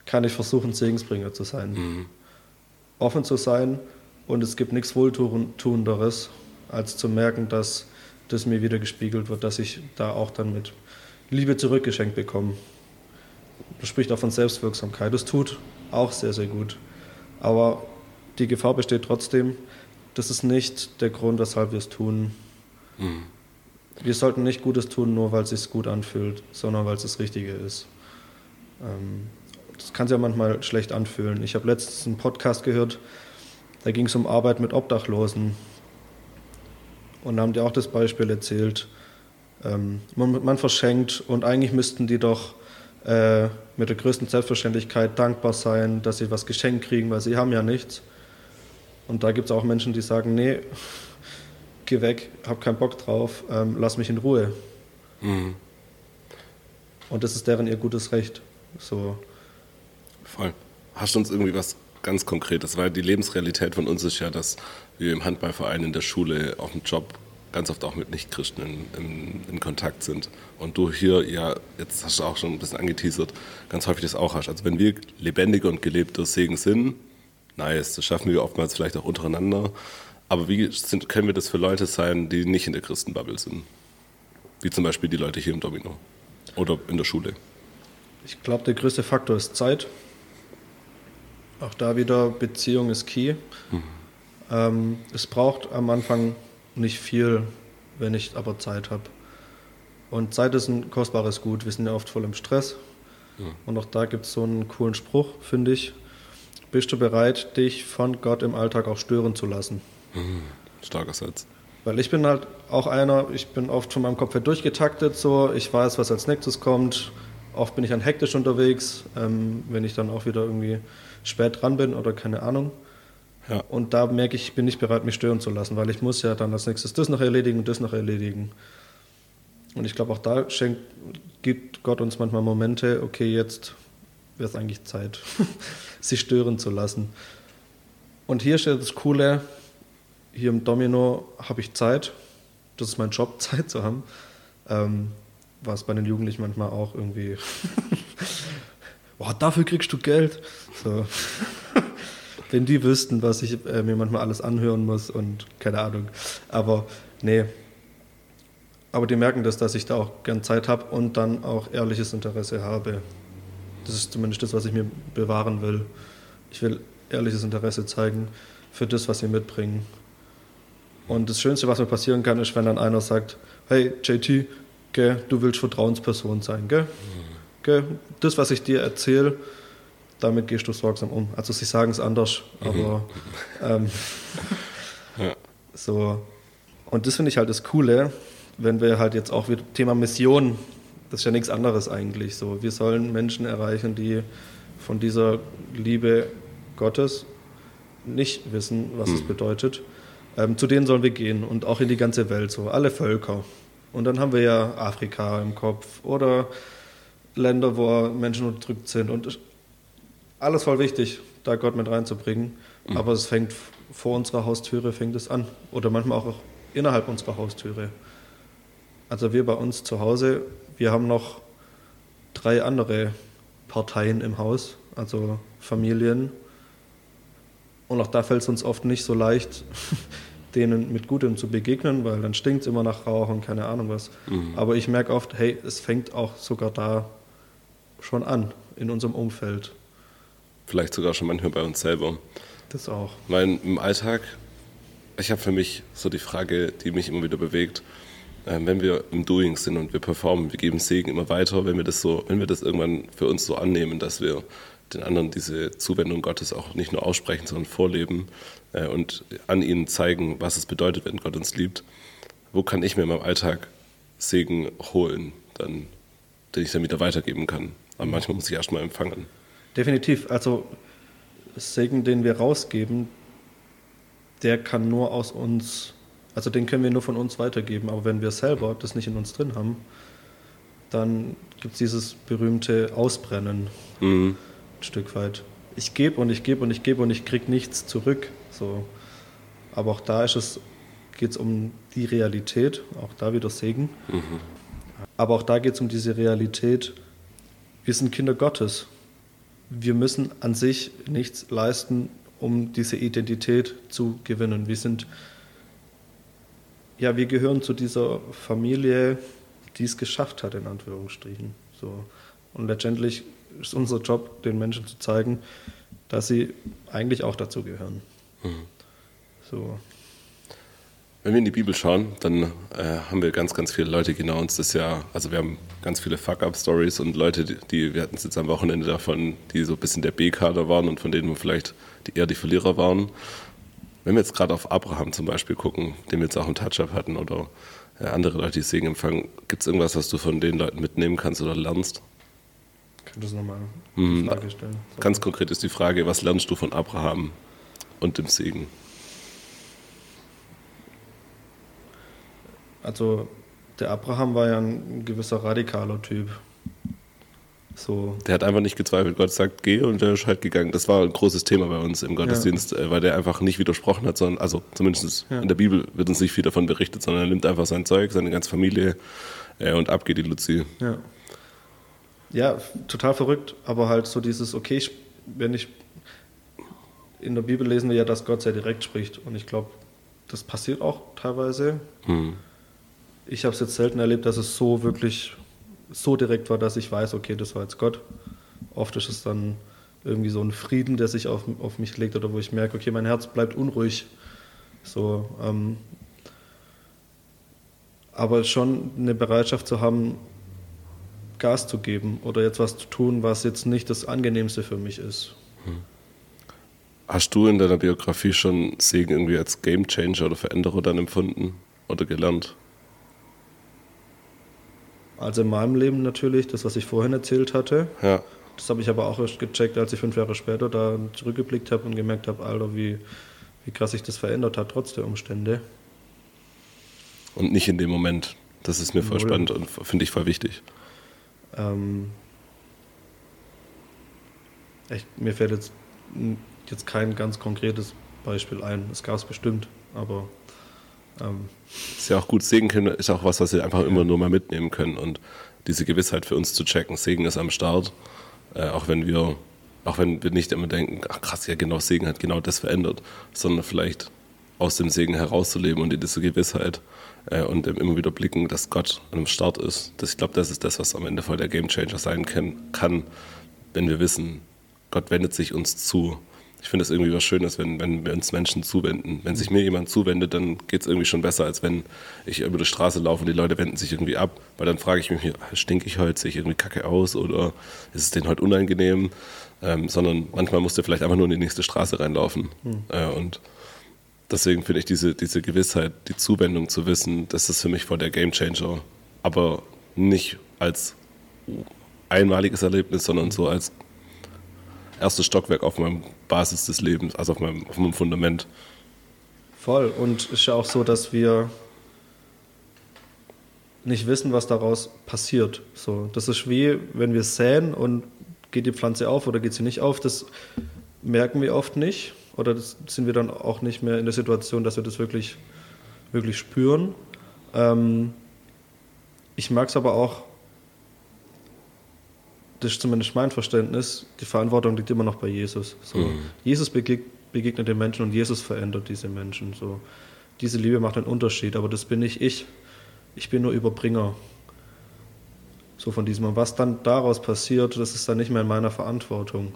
kann ich versuchen, Segensbringer zu sein. Mhm. Offen zu sein und es gibt nichts Wohltuenderes, als zu merken, dass das mir wieder gespiegelt wird, dass ich da auch dann mit Liebe zurückgeschenkt bekomme. Das spricht auch von Selbstwirksamkeit. Das tut auch sehr, sehr gut. Aber die Gefahr besteht trotzdem, das ist nicht der Grund, weshalb wir es tun. Mhm. Wir sollten nicht Gutes tun, nur weil es sich gut anfühlt, sondern weil es das Richtige ist. Ähm, das kann sich ja manchmal schlecht anfühlen. Ich habe letztens einen Podcast gehört, da ging es um Arbeit mit Obdachlosen. Und da haben die auch das Beispiel erzählt. Ähm, man, man, verschenkt und eigentlich müssten die doch äh, mit der größten Selbstverständlichkeit dankbar sein, dass sie was geschenkt kriegen, weil sie haben ja nichts. Und da gibt es auch Menschen, die sagen, nee, *laughs* geh weg, hab keinen Bock drauf, ähm, lass mich in Ruhe. Mhm. Und das ist deren ihr gutes Recht. So. Voll. Hast du uns irgendwie was ganz Konkretes? Weil die Lebensrealität von uns ist ja, dass wir im Handballverein, in der Schule, auf dem Job ganz oft auch mit Nichtchristen in, in, in, Kontakt sind. Und du hier, ja, jetzt hast du auch schon ein bisschen angeteasert, ganz häufig das auch hast. Also wenn wir lebendige und gelebte Segen sind, nice. Das schaffen wir oftmals vielleicht auch untereinander. Aber wie sind, können wir das für Leute sein, die nicht in der Christenbubble sind? Wie zum Beispiel die Leute hier im Domino oder in der Schule. Ich glaube, der größte Faktor ist Zeit. Auch da wieder Beziehung ist key. Mhm. Ähm, es braucht am Anfang nicht viel, wenn ich aber Zeit habe. Und Zeit ist ein kostbares Gut. Wir sind ja oft voll im Stress. Mhm. Und auch da gibt es so einen coolen Spruch, finde ich. Bist du bereit, dich von Gott im Alltag auch stören zu lassen? Mhm. Starker Satz. Weil ich bin halt auch einer, ich bin oft von meinem Kopf her durchgetaktet, so, ich weiß, was als nächstes kommt. Oft bin ich dann hektisch unterwegs, ähm, wenn ich dann auch wieder irgendwie spät dran bin oder keine Ahnung. Ja. Und da merke ich, ich bin nicht bereit, mich stören zu lassen, weil ich muss ja dann als nächstes das noch erledigen und das noch erledigen. Und ich glaube, auch da schenkt, gibt Gott uns manchmal Momente, okay, jetzt wäre es eigentlich Zeit, *laughs* sich stören zu lassen. Und hier steht das Coole, hier im Domino habe ich Zeit, das ist mein Job, *laughs* Zeit zu haben. Ähm, was bei den Jugendlichen manchmal auch irgendwie, *laughs* boah, dafür kriegst du Geld. So. Wenn die wüssten, was ich äh, mir manchmal alles anhören muss und keine Ahnung. Aber nee. Aber die merken das, dass ich da auch gern Zeit habe und dann auch ehrliches Interesse habe. Das ist zumindest das, was ich mir bewahren will. Ich will ehrliches Interesse zeigen für das, was sie mitbringen. Und das Schönste, was mir passieren kann, ist, wenn dann einer sagt, hey JT, gell, du willst Vertrauensperson sein, gell? gell? Das, was ich dir erzähle, damit gehst du sorgsam um. Also sie sagen es anders, aber ähm, *laughs* ja. so. Und das finde ich halt das Coole, wenn wir halt jetzt auch wieder Thema Mission, das ist ja nichts anderes eigentlich so. Wir sollen Menschen erreichen, die von dieser Liebe Gottes nicht wissen, was mhm. es bedeutet. Ähm, zu denen sollen wir gehen und auch in die ganze Welt, so alle Völker. Und dann haben wir ja Afrika im Kopf oder Länder, wo Menschen unterdrückt sind und alles voll wichtig, da Gott mit reinzubringen. Mhm. Aber es fängt vor unserer Haustüre fängt es an oder manchmal auch innerhalb unserer Haustüre. Also wir bei uns zu Hause, wir haben noch drei andere Parteien im Haus, also Familien. Und auch da fällt es uns oft nicht so leicht, *laughs* denen mit Gutem zu begegnen, weil dann stinkt es immer nach Rauch und keine Ahnung was. Mhm. Aber ich merke oft, hey, es fängt auch sogar da schon an, in unserem Umfeld. Vielleicht sogar schon manchmal bei uns selber. Das auch. Mein, Im Alltag, ich habe für mich so die Frage, die mich immer wieder bewegt, äh, wenn wir im Doing sind und wir performen, wir geben Segen immer weiter, wenn wir das so, wenn wir das irgendwann für uns so annehmen, dass wir den anderen diese Zuwendung Gottes auch nicht nur aussprechen, sondern vorleben äh, und an ihnen zeigen, was es bedeutet, wenn Gott uns liebt. Wo kann ich mir in meinem Alltag Segen holen, dann, den ich dann wieder weitergeben kann? Aber manchmal muss ich erst mal empfangen. Definitiv. Also Segen, den wir rausgeben, der kann nur aus uns, also den können wir nur von uns weitergeben. Aber wenn wir selber das nicht in uns drin haben, dann gibt es dieses berühmte Ausbrennen. Mhm ein Stück weit. Ich gebe und ich gebe und ich gebe und ich kriege nichts zurück. So. Aber auch da ist es, geht es um die Realität, auch da wieder Segen. Mhm. Aber auch da geht es um diese Realität, wir sind Kinder Gottes. Wir müssen an sich nichts leisten, um diese Identität zu gewinnen. Wir sind, ja, wir gehören zu dieser Familie, die es geschafft hat, in Anführungsstrichen. So. Und letztendlich ist unser Job, den Menschen zu zeigen, dass sie eigentlich auch dazu gehören. Mhm. So. Wenn wir in die Bibel schauen, dann äh, haben wir ganz, ganz viele Leute genau uns das ja, also wir haben ganz viele Fuck-Up-Stories und Leute, die, die, wir hatten es jetzt am Wochenende davon, die so ein bisschen der B-Kader waren und von denen wir vielleicht die, eher die Verlierer waren. Wenn wir jetzt gerade auf Abraham zum Beispiel gucken, den wir jetzt auch im Touch-Up hatten oder äh, andere Leute, die Segen empfangen, gibt es irgendwas, was du von den Leuten mitnehmen kannst oder lernst? Könntest du nochmal hm. Frage stellen? So. Ganz konkret ist die Frage, was lernst du von Abraham und dem Segen? Also der Abraham war ja ein gewisser radikaler Typ. So. Der hat einfach nicht gezweifelt. Gott sagt, geh und der ist halt gegangen. Das war ein großes Thema bei uns im Gottesdienst, ja. Äh, weil der einfach nicht widersprochen hat, sondern, also zumindest ja. in der Bibel wird uns nicht viel davon berichtet, sondern er nimmt einfach sein Zeug, seine ganze Familie äh, und ab geht die Luzi. Ja. Ja, total verrückt, aber halt so dieses, okay, wenn ich in der Bibel lesen wir ja, dass Gott sehr direkt spricht und ich glaube, das passiert auch teilweise. Mhm. Ich habe es jetzt selten erlebt, dass es so wirklich so direkt war, dass ich weiß, okay, das war jetzt Gott. Oft ist es dann irgendwie so ein Frieden, der sich auf, auf mich legt oder wo ich merke, okay, mein Herz bleibt unruhig. So, ähm, aber schon eine Bereitschaft zu haben, Gas zu geben oder jetzt was zu tun, was jetzt nicht das Angenehmste für mich ist. Hm. Hast du in deiner Biografie schon Segen irgendwie als Game Changer oder Veränderer dann empfunden oder gelernt? Also in meinem Leben natürlich, das, was ich vorhin erzählt hatte. Ja. Das habe ich aber auch erst gecheckt, als ich fünf Jahre später da zurückgeblickt habe und gemerkt habe, Alter, wie, wie krass sich das verändert hat, trotz der Umstände. Und nicht in dem Moment. Das ist mir voll Null. spannend und finde ich voll wichtig. Ähm, echt, mir fällt jetzt, jetzt kein ganz konkretes Beispiel ein. Es gab es bestimmt, aber. Ähm, ist ja auch gut, Segen ist auch was, was wir einfach immer nur mal mitnehmen können und diese Gewissheit für uns zu checken. Segen ist am Start, äh, auch wenn wir, auch wenn wir nicht immer denken, ach krass, ja genau, Segen hat genau das verändert, sondern vielleicht aus dem Segen herauszuleben und in diese Gewissheit äh, und immer wieder blicken, dass Gott am Start ist. Das, ich glaube, das ist das, was am Ende voll der Gamechanger sein kann, kann, wenn wir wissen, Gott wendet sich uns zu. Ich finde es irgendwie was Schönes, wenn, wenn wir uns Menschen zuwenden. Wenn sich mir jemand zuwendet, dann geht es irgendwie schon besser, als wenn ich über die Straße laufe und die Leute wenden sich irgendwie ab. Weil dann frage ich mich, stinke ich heute, sehe ich irgendwie kacke aus oder ist es denen heute unangenehm? Ähm, sondern manchmal musst du vielleicht einfach nur in die nächste Straße reinlaufen. Mhm. Äh, und deswegen finde ich diese, diese Gewissheit, die Zuwendung zu wissen, das ist für mich voll der Gamechanger. Aber nicht als einmaliges Erlebnis, sondern so als erstes Stockwerk auf meinem Basis des Lebens, also auf meinem, auf meinem Fundament. Voll. Und es ist ja auch so, dass wir nicht wissen, was daraus passiert. So, das ist wie, wenn wir säen und geht die Pflanze auf oder geht sie nicht auf. Das merken wir oft nicht. Oder sind wir dann auch nicht mehr in der Situation, dass wir das wirklich, wirklich spüren. Ähm, ich mag es aber auch, das ist zumindest mein Verständnis, die Verantwortung liegt immer noch bei Jesus. So, mhm. Jesus begegnet, begegnet den Menschen und Jesus verändert diese Menschen. So, diese Liebe macht einen Unterschied, aber das bin nicht ich. Ich bin nur Überbringer. So von diesem. Und was dann daraus passiert, das ist dann nicht mehr in meiner Verantwortung.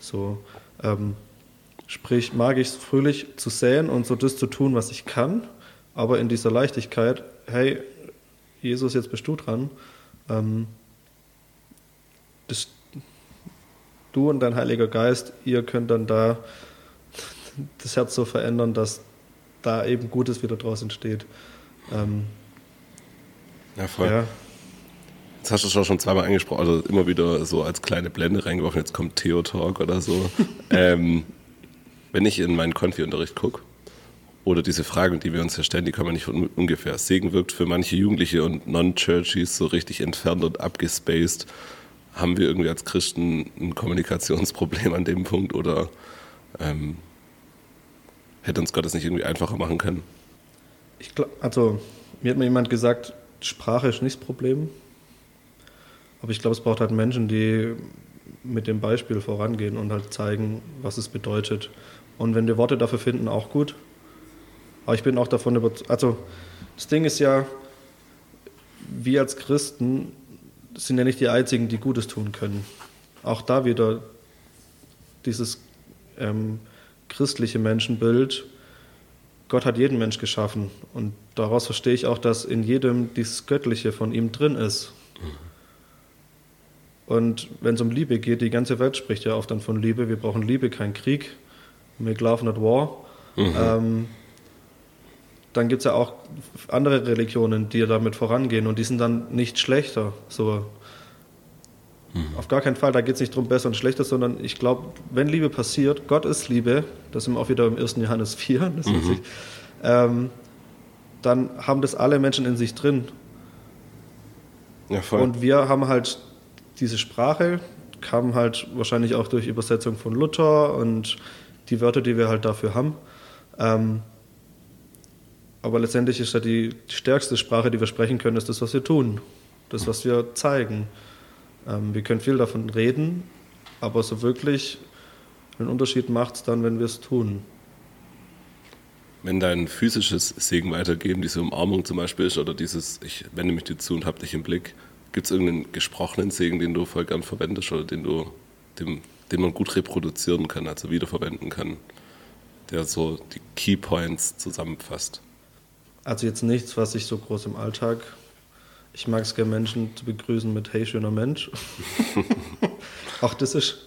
So, ähm, sprich, mag ich es fröhlich zu säen und so das zu tun, was ich kann, aber in dieser Leichtigkeit, hey, Jesus, jetzt bist du dran. Ähm, das, du und dein Heiliger Geist, ihr könnt dann da das Herz so verändern, dass da eben Gutes wieder draus entsteht. Ähm, ja, voll. Ja. Jetzt hast du es schon zweimal angesprochen, also immer wieder so als kleine Blende reingeworfen, jetzt kommt Theo Talk oder so. *laughs* ähm, wenn ich in meinen Konfi-Unterricht gucke, oder diese Fragen, die wir uns hier stellen, die kann man nicht von ungefähr. Segen wirkt für manche Jugendliche und Non-Churchies so richtig entfernt und abgespaced. Haben wir irgendwie als Christen ein Kommunikationsproblem an dem Punkt oder ähm, hätte uns Gott das nicht irgendwie einfacher machen können? Ich glaub, also mir hat mal jemand gesagt, Sprache ist nicht das Problem. Aber ich glaube, es braucht halt Menschen, die mit dem Beispiel vorangehen und halt zeigen, was es bedeutet. Und wenn wir Worte dafür finden, auch gut. Aber ich bin auch davon überzeugt. Also, das Ding ist ja, wir als Christen sind ja nicht die Einzigen, die Gutes tun können. Auch da wieder dieses ähm, christliche Menschenbild. Gott hat jeden Mensch geschaffen und daraus verstehe ich auch, dass in jedem dieses Göttliche von ihm drin ist. Und wenn es um Liebe geht, die ganze Welt spricht ja oft dann von Liebe. Wir brauchen Liebe, kein Krieg. Wir laufen at war. Mhm. Ähm, dann gibt es ja auch andere Religionen, die damit vorangehen und die sind dann nicht schlechter. So. Mhm. Auf gar keinen Fall, da geht es nicht darum, besser und schlechter, sondern ich glaube, wenn Liebe passiert, Gott ist Liebe, das sind wir auch wieder im 1. Johannes 4, *laughs* mhm. ich, ähm, dann haben das alle Menschen in sich drin. Ja, und wir haben halt diese Sprache, kam halt wahrscheinlich auch durch Übersetzung von Luther und die Wörter, die wir halt dafür haben. Ähm, aber letztendlich ist ja die stärkste Sprache, die wir sprechen können, ist das, was wir tun, das, was wir zeigen. Ähm, wir können viel davon reden, aber so wirklich einen Unterschied macht es dann, wenn wir es tun. Wenn dein physisches Segen weitergeben, diese Umarmung zum Beispiel ist, oder dieses, ich wende mich dir zu und habe dich im Blick, gibt es irgendeinen gesprochenen Segen, den du voll gern verwendest oder den, du, dem, den man gut reproduzieren kann, also wiederverwenden kann, der so die Key Points zusammenfasst? Also jetzt nichts, was ich so groß im Alltag. Ich mag es gerne, Menschen zu begrüßen mit Hey, schöner Mensch. *laughs* Auch das ist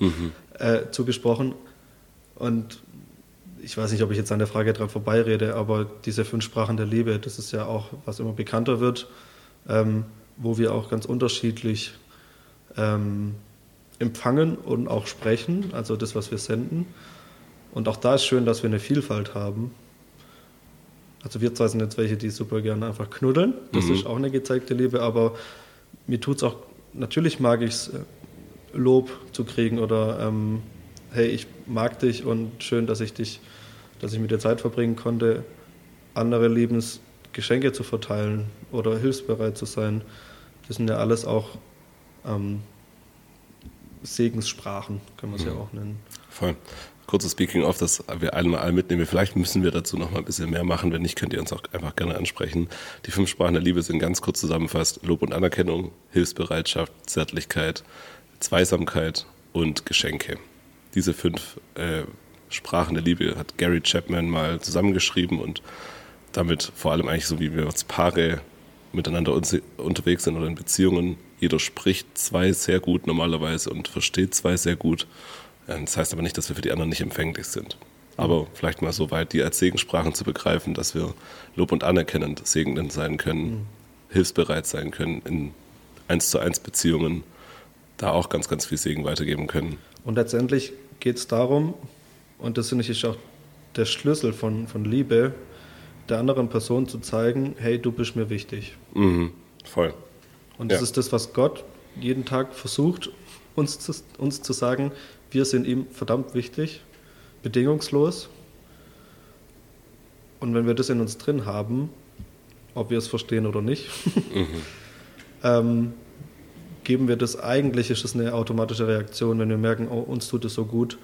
mhm. *laughs* äh, zugesprochen. Und ich weiß nicht, ob ich jetzt an der Frage dran vorbeirede, aber diese fünf Sprachen der Liebe, das ist ja auch, was immer bekannter wird, ähm, wo wir auch ganz unterschiedlich ähm, empfangen und auch sprechen, also das, was wir senden. Und auch da ist schön, dass wir eine Vielfalt haben also wir zwei sind jetzt welche, die super gerne einfach knuddeln. Das mhm. ist auch eine gezeigte Liebe, aber mir tut es auch, natürlich mag ich es, äh, Lob zu kriegen oder ähm, hey, ich mag dich und schön, dass ich dich, dass ich mit dir Zeit verbringen konnte, andere Lebensgeschenke zu verteilen oder hilfsbereit zu sein. Das sind ja alles auch ähm, Segenssprachen, kann man es mhm. ja auch nennen. Voll kurzes Speaking of, das wir einmal mitnehmen. Vielleicht müssen wir dazu noch mal ein bisschen mehr machen. Wenn nicht, könnt ihr uns auch einfach gerne ansprechen. Die fünf Sprachen der Liebe sind ganz kurz zusammengefasst. Lob und Anerkennung, Hilfsbereitschaft, Zärtlichkeit, Zweisamkeit und Geschenke. Diese fünf äh, Sprachen der Liebe hat Gary Chapman mal zusammengeschrieben und damit vor allem eigentlich so, wie wir als Paare miteinander unterwegs sind oder in Beziehungen. Jeder spricht zwei sehr gut normalerweise und versteht zwei sehr gut. Ähm, das heißt aber nicht, dass wir für die anderen nicht empfänglich sind. Aber vielleicht mal so weit, die als Segenssprachen zu begreifen, dass wir Lob und anerkennend segnend sein können, mhm. hilfsbereit sein können, in eins zu eins Beziehungen da auch ganz, ganz viel Segen weitergeben können. Und letztendlich geht es darum, und das finde ich auch der Schlüssel von, von Liebe, der anderen Person zu zeigen, hey, du bist mir wichtig. Mhm, voll. Und das ja. ist das, was Gott jeden Tag versucht, uns zu, uns zu sagen, wir sind ihm verdammt wichtig, bedingungslos. Und wenn wir das in uns drin haben, ob wir es verstehen oder nicht, *laughs* mhm. ähm, geben wir das eigentlich, ist es eine automatische Reaktion, wenn wir merken, oh, uns tut es so gut,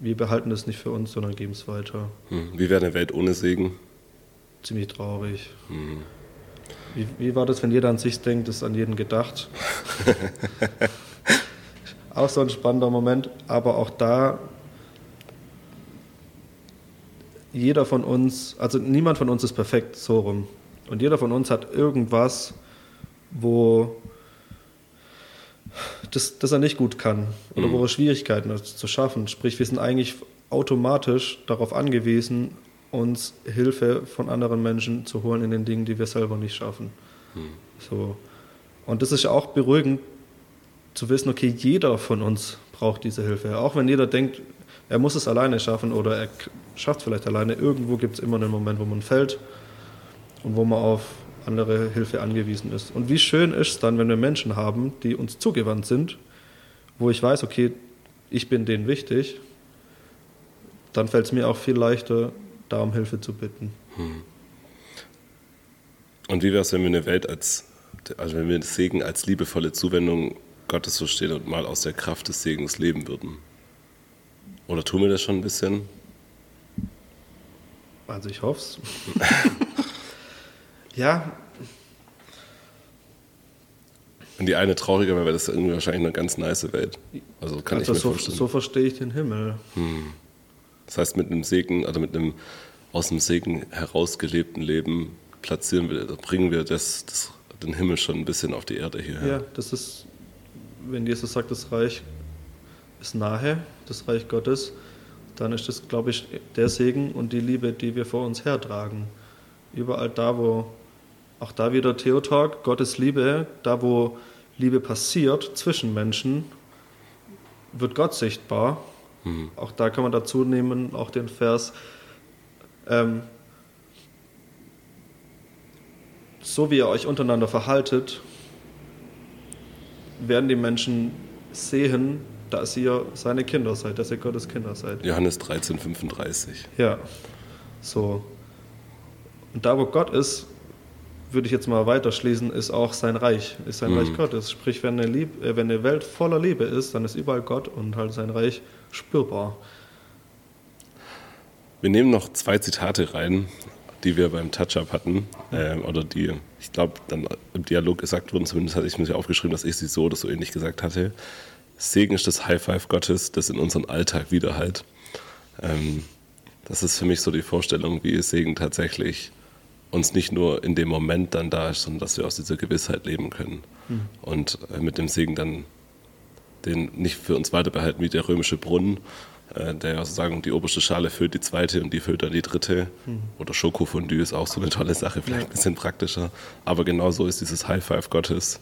wir behalten es nicht für uns, sondern geben es weiter. Mhm. Wie wäre eine Welt ohne Segen? Ziemlich traurig. Mhm. Wie, wie, war das, wenn jeder an sich denkt, ist an jeden gedacht? *laughs* auch so ein spannender Moment, aber auch da, jeder von uns, also niemand von uns ist perfekt, so rum. Und jeder von uns hat irgendwas, wo das, das er nicht gut kann oder mhm. wo er Schwierigkeiten hat zu schaffen. Sprich, wir sind eigentlich automatisch darauf angewiesen, uns Hilfe von anderen Menschen zu holen in den Dingen, die wir selber nicht schaffen. Mhm. So. Und das ist ja auch beruhigend zu wissen, okay, jeder von uns braucht diese Hilfe. Auch wenn jeder denkt, er muss es alleine schaffen oder er schafft es vielleicht alleine, irgendwo gibt es immer einen Moment, wo man fällt und wo man auf andere Hilfe angewiesen ist. Und wie schön ist es dann, wenn wir Menschen haben, die uns zugewandt sind, wo ich weiß, okay, ich bin denen wichtig, dann fällt es mir auch viel leichter, da um Hilfe zu bitten. Hm. Und wie wäre es, wenn wir eine Welt als, also wenn wir Segen als liebevolle Zuwendung Gottes verstehen und mal aus der Kraft des Segens leben würden? Oder tun wir das schon ein bisschen? Also ich hoffe es. *laughs* ja. Und die eine traurige wäre das irgendwie wahrscheinlich eine ganz nice Welt. Also kann also ich mir so, vorstellen. So verstehe ich den Himmel. Hm. Das heißt, mit einem Segen, also mit einem aus dem Segen herausgelebten Leben platzieren wir, bringen wir das, das, den Himmel schon ein bisschen auf die Erde hierher. Ja, das ist, wenn Jesus sagt, das Reich ist nahe, das Reich Gottes, dann ist das, glaube ich, der Segen und die Liebe, die wir vor uns hertragen. Überall da, wo, auch da wieder Theotalk, Gottes Liebe, da wo Liebe passiert zwischen Menschen, wird Gott sichtbar Mhm. Auch da kann man dazu nehmen, auch den Vers, ähm, so wie ihr euch untereinander verhaltet, werden die Menschen sehen, dass ihr seine Kinder seid, dass ihr Gottes Kinder seid. Johannes 13, 35. Ja, so. Und da, wo Gott ist, würde ich jetzt mal weiterschließen, ist auch sein Reich, ist sein mhm. Reich Gottes. Sprich, wenn eine, Lieb äh, wenn eine Welt voller Liebe ist, dann ist überall Gott und halt sein Reich spürbar. Wir nehmen noch zwei Zitate rein, die wir beim Touch-Up hatten, äh, oder die, ich glaube, dann im Dialog gesagt wurden, zumindest hatte ich mir aufgeschrieben, dass ich sie so oder so ähnlich gesagt hatte. Segen ist das High Five Gottes, das in unseren Alltag widerhallt. Ähm, das ist für mich so die Vorstellung, wie Segen tatsächlich uns nicht nur in dem Moment dann da ist, sondern dass wir aus dieser Gewissheit leben können. Mhm. Und äh, mit dem Segen dann den nicht für uns weiter behalten wie der römische Brunnen, der ja sozusagen die oberste Schale füllt die zweite und die füllt dann die dritte. Mhm. Oder Schokofondue ist auch so eine tolle Sache, vielleicht ja. ein bisschen praktischer. Aber genau so ist dieses High Five Gottes,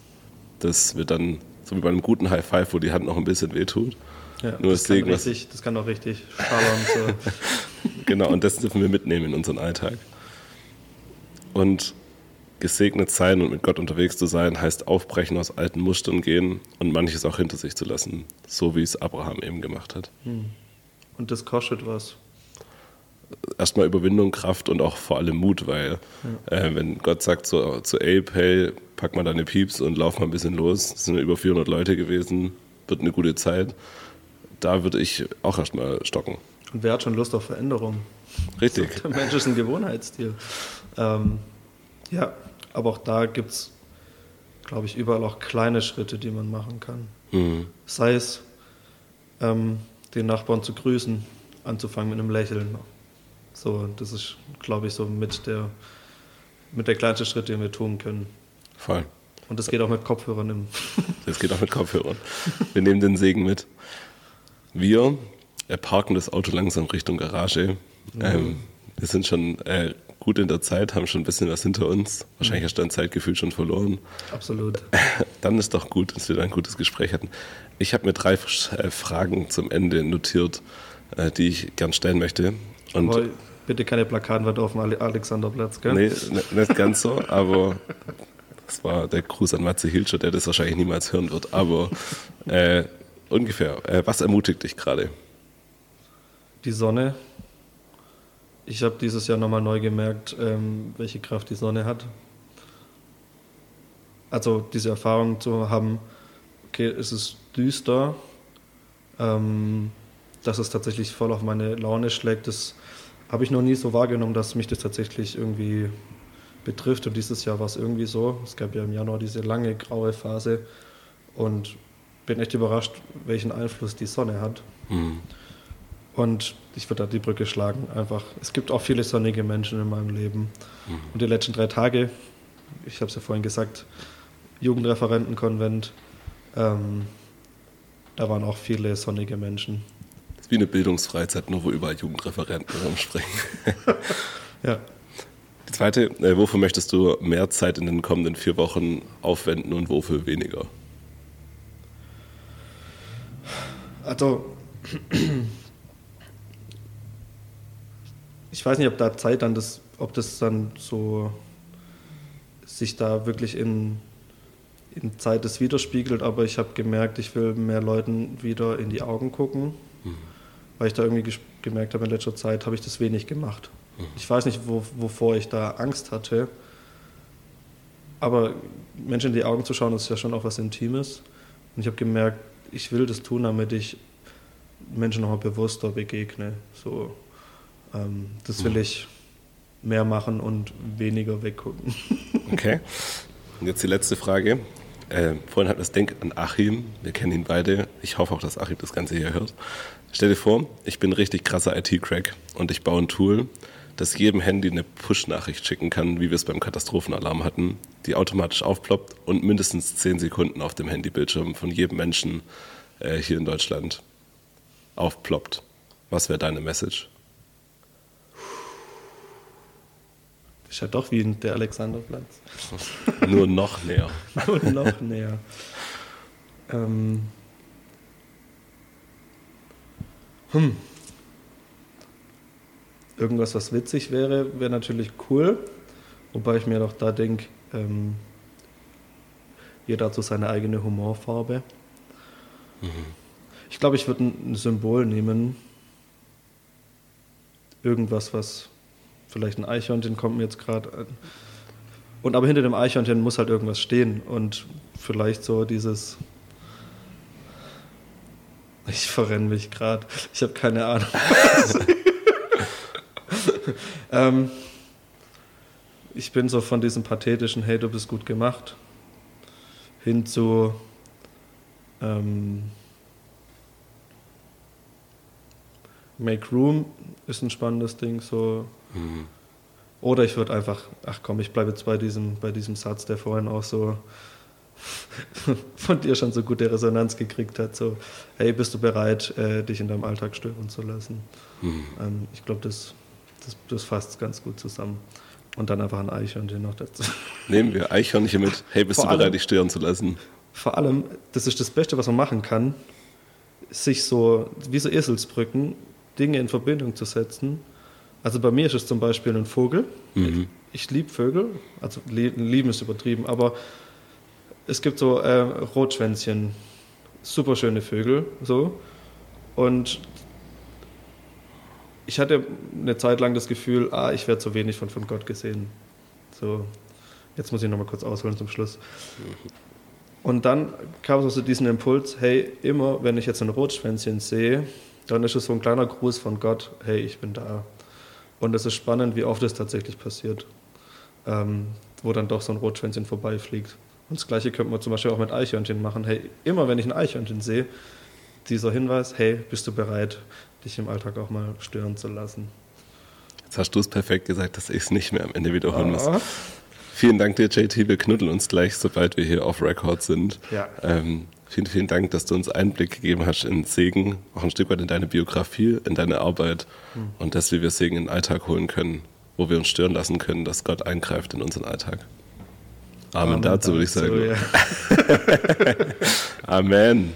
das wir dann, so wie bei einem guten High Five, wo die Hand noch ein bisschen wehtut. Ja, Nur das, kann richtig, das kann auch richtig schallern. So. *laughs* genau, und das dürfen wir mitnehmen in unseren Alltag. Und gesegnet sein und mit Gott unterwegs zu sein, heißt aufbrechen aus alten Mustern gehen und manches auch hinter sich zu lassen, so wie es Abraham eben gemacht hat. Hm. Und das kostet was. Erstmal Überwindung, Kraft und auch vor allem Mut, weil ja. äh, wenn Gott sagt zu, zu Abe, hey, pack mal deine Pieps und lauf mal ein bisschen los, es sind über 400 Leute gewesen, wird eine gute Zeit, da würde ich auch erstmal stocken. Und wer hat schon Lust auf Veränderung? Richtig. *laughs* der Mensch ist ein Gewohnheitsstil. Ähm, ja, aber auch da gibt es, glaube ich, überall auch kleine Schritte, die man machen kann. Mhm. Sei es, ähm, den Nachbarn zu grüßen, anzufangen mit einem Lächeln. So, das ist, glaube ich, so mit der, mit der kleinste Schritt, den wir tun können. Voll. Und das geht auch mit Kopfhörern. Im *laughs* das geht auch mit Kopfhörern. Wir nehmen den Segen mit. Wir parken das Auto langsam Richtung Garage Mhm. Ähm, wir sind schon äh, gut in der Zeit, haben schon ein bisschen was hinter uns. Wahrscheinlich hast du dein Zeitgefühl schon verloren. Absolut. *laughs* Dann ist doch gut, dass wir da ein gutes Gespräch hatten. Ich habe mir drei äh, Fragen zum Ende notiert, äh, die ich gern stellen möchte. Und aber bitte keine Plakatwand auf dem Alexanderplatz, gell? Nee, nicht ganz so, aber das war der Gruß an Matze Hilscher, der das wahrscheinlich niemals hören wird. Aber äh, ungefähr, äh, was ermutigt dich gerade? Die Sonne, ich habe dieses Jahr nochmal neu gemerkt, ähm, welche Kraft die Sonne hat. Also diese Erfahrung zu haben, okay, es ist düster, ähm, dass es tatsächlich voll auf meine Laune schlägt, das habe ich noch nie so wahrgenommen, dass mich das tatsächlich irgendwie betrifft. Und dieses Jahr war es irgendwie so. Es gab ja im Januar diese lange graue Phase und bin echt überrascht, welchen Einfluss die Sonne hat. Mhm. Und ich würde da die Brücke schlagen. Einfach, es gibt auch viele sonnige Menschen in meinem Leben. Mhm. Und die letzten drei Tage, ich habe es ja vorhin gesagt, Jugendreferentenkonvent, ähm, da waren auch viele sonnige Menschen. Das ist wie eine Bildungsfreizeit, nur wo überall Jugendreferenten rumspringen. *laughs* ja. Die zweite, äh, wofür möchtest du mehr Zeit in den kommenden vier Wochen aufwenden und wofür weniger? Also, *clears throat* ich weiß nicht, ob da Zeit dann das, ob das dann so sich da wirklich in, in Zeit das widerspiegelt, aber ich habe gemerkt, ich will mehr Leuten wieder in die Augen gucken, mhm. weil ich da irgendwie gemerkt habe, in letzter Zeit habe ich das wenig gemacht. Mhm. Ich weiß nicht, wo, wovor ich da Angst hatte, aber Menschen in die Augen zu schauen, ist ja schon auch was Intimes. Und ich habe gemerkt, ich will das tun, damit ich Menschen nochmal bewusster begegne. So, ähm, das will ich mehr machen und weniger weggucken. *laughs* Okay. Und jetzt die letzte Frage. Äh, vorhin hat das Denk an Achim. Wir kennen ihn beide. Ich hoffe auch, dass Achim das Ganze hier hört. Stell dir vor, ich bin ein richtig krasser IT-Crack und ich baue ein Tool, das jedem Handy eine Push-Nachricht schicken kann, wie wir es beim Katastrophenalarm hatten, die automatisch aufploppt und mindestens 10 Sekunden auf dem Handybildschirm von jedem Menschen äh, hier in Deutschland aufploppt. Was wäre deine Message? Ist ja doch wie der Alexanderplatz. *laughs* Nur noch näher. *laughs* Nur noch näher. Ähm. Hm. Irgendwas, was witzig wäre, wäre natürlich cool. Wobei ich mir doch da denke, ähm, jeder hat so seine eigene Humorfarbe. Mhm. Ich glaube, ich würde ein Symbol nehmen. Irgendwas, was vielleicht ein Eichhörnchen kommt mir jetzt gerade. Und aber hinter dem Eichhörnchen muss halt irgendwas stehen und vielleicht so dieses. Ich verrenne mich gerade. Ich habe keine Ahnung. *laughs* ähm, ich bin so von diesem pathetischen Hey, du bist gut gemacht hin zu ähm, Make Room ist ein spannendes Ding. So Mhm. Oder ich würde einfach, ach komm, ich bleibe jetzt bei diesem, bei diesem Satz, der vorhin auch so *laughs* von dir schon so gute Resonanz gekriegt hat. So, hey, bist du bereit, äh, dich in deinem Alltag stören zu lassen? Mhm. Ähm, ich glaube, das, das, das fasst ganz gut zusammen. Und dann einfach ein Eichhörnchen noch dazu. Nehmen wir Eichhörnchen mit. Hey, bist vor du bereit, allem, dich stören zu lassen? Vor allem, das ist das Beste, was man machen kann, sich so, wie so Eselsbrücken, Dinge in Verbindung zu setzen also bei mir ist es zum Beispiel ein Vogel. Mhm. Ich, liebe Vögel, also lieben ist übertrieben, aber es gibt so äh, Rotschwänzchen, super schöne Vögel, so. Und ich hatte eine Zeit lang das Gefühl, ah, ich werde zu wenig von, von Gott gesehen. So, jetzt muss ich nochmal kurz ausholen zum Schluss. Und dann kam so diesen Impuls, hey, immer wenn ich jetzt ein Rotschwänzchen sehe, dann ist es so ein kleiner Gruß von Gott, hey, ich bin da. Und es ist spannend, wie oft es tatsächlich passiert, ähm, wo dann doch so ein Rotschwänzchen vorbeifliegt. Und das Gleiche könnte man zum Beispiel auch mit Eichhörnchen machen. Hey, immer wenn ich ein Eichhörnchen sehe, dieser Hinweis, hey, bist du bereit, dich im Alltag auch mal stören zu lassen? Jetzt hast du es perfekt gesagt, dass ich es nicht mehr am Ende wiederholen muss. Vielen Dank dir, JT. Wir knuddeln uns gleich, sobald wir hier auf Record sind. Ja. Ähm, Vielen, vielen Dank, dass du uns Einblick gegeben hast in Segen, auch ein Stück weit in deine Biografie, in deine Arbeit mhm. und dass wir Segen in den Alltag holen können, wo wir uns stören lassen können, dass Gott eingreift in unseren Alltag. Amen, Amen dazu, würde ich sagen. Ja. *laughs* Amen.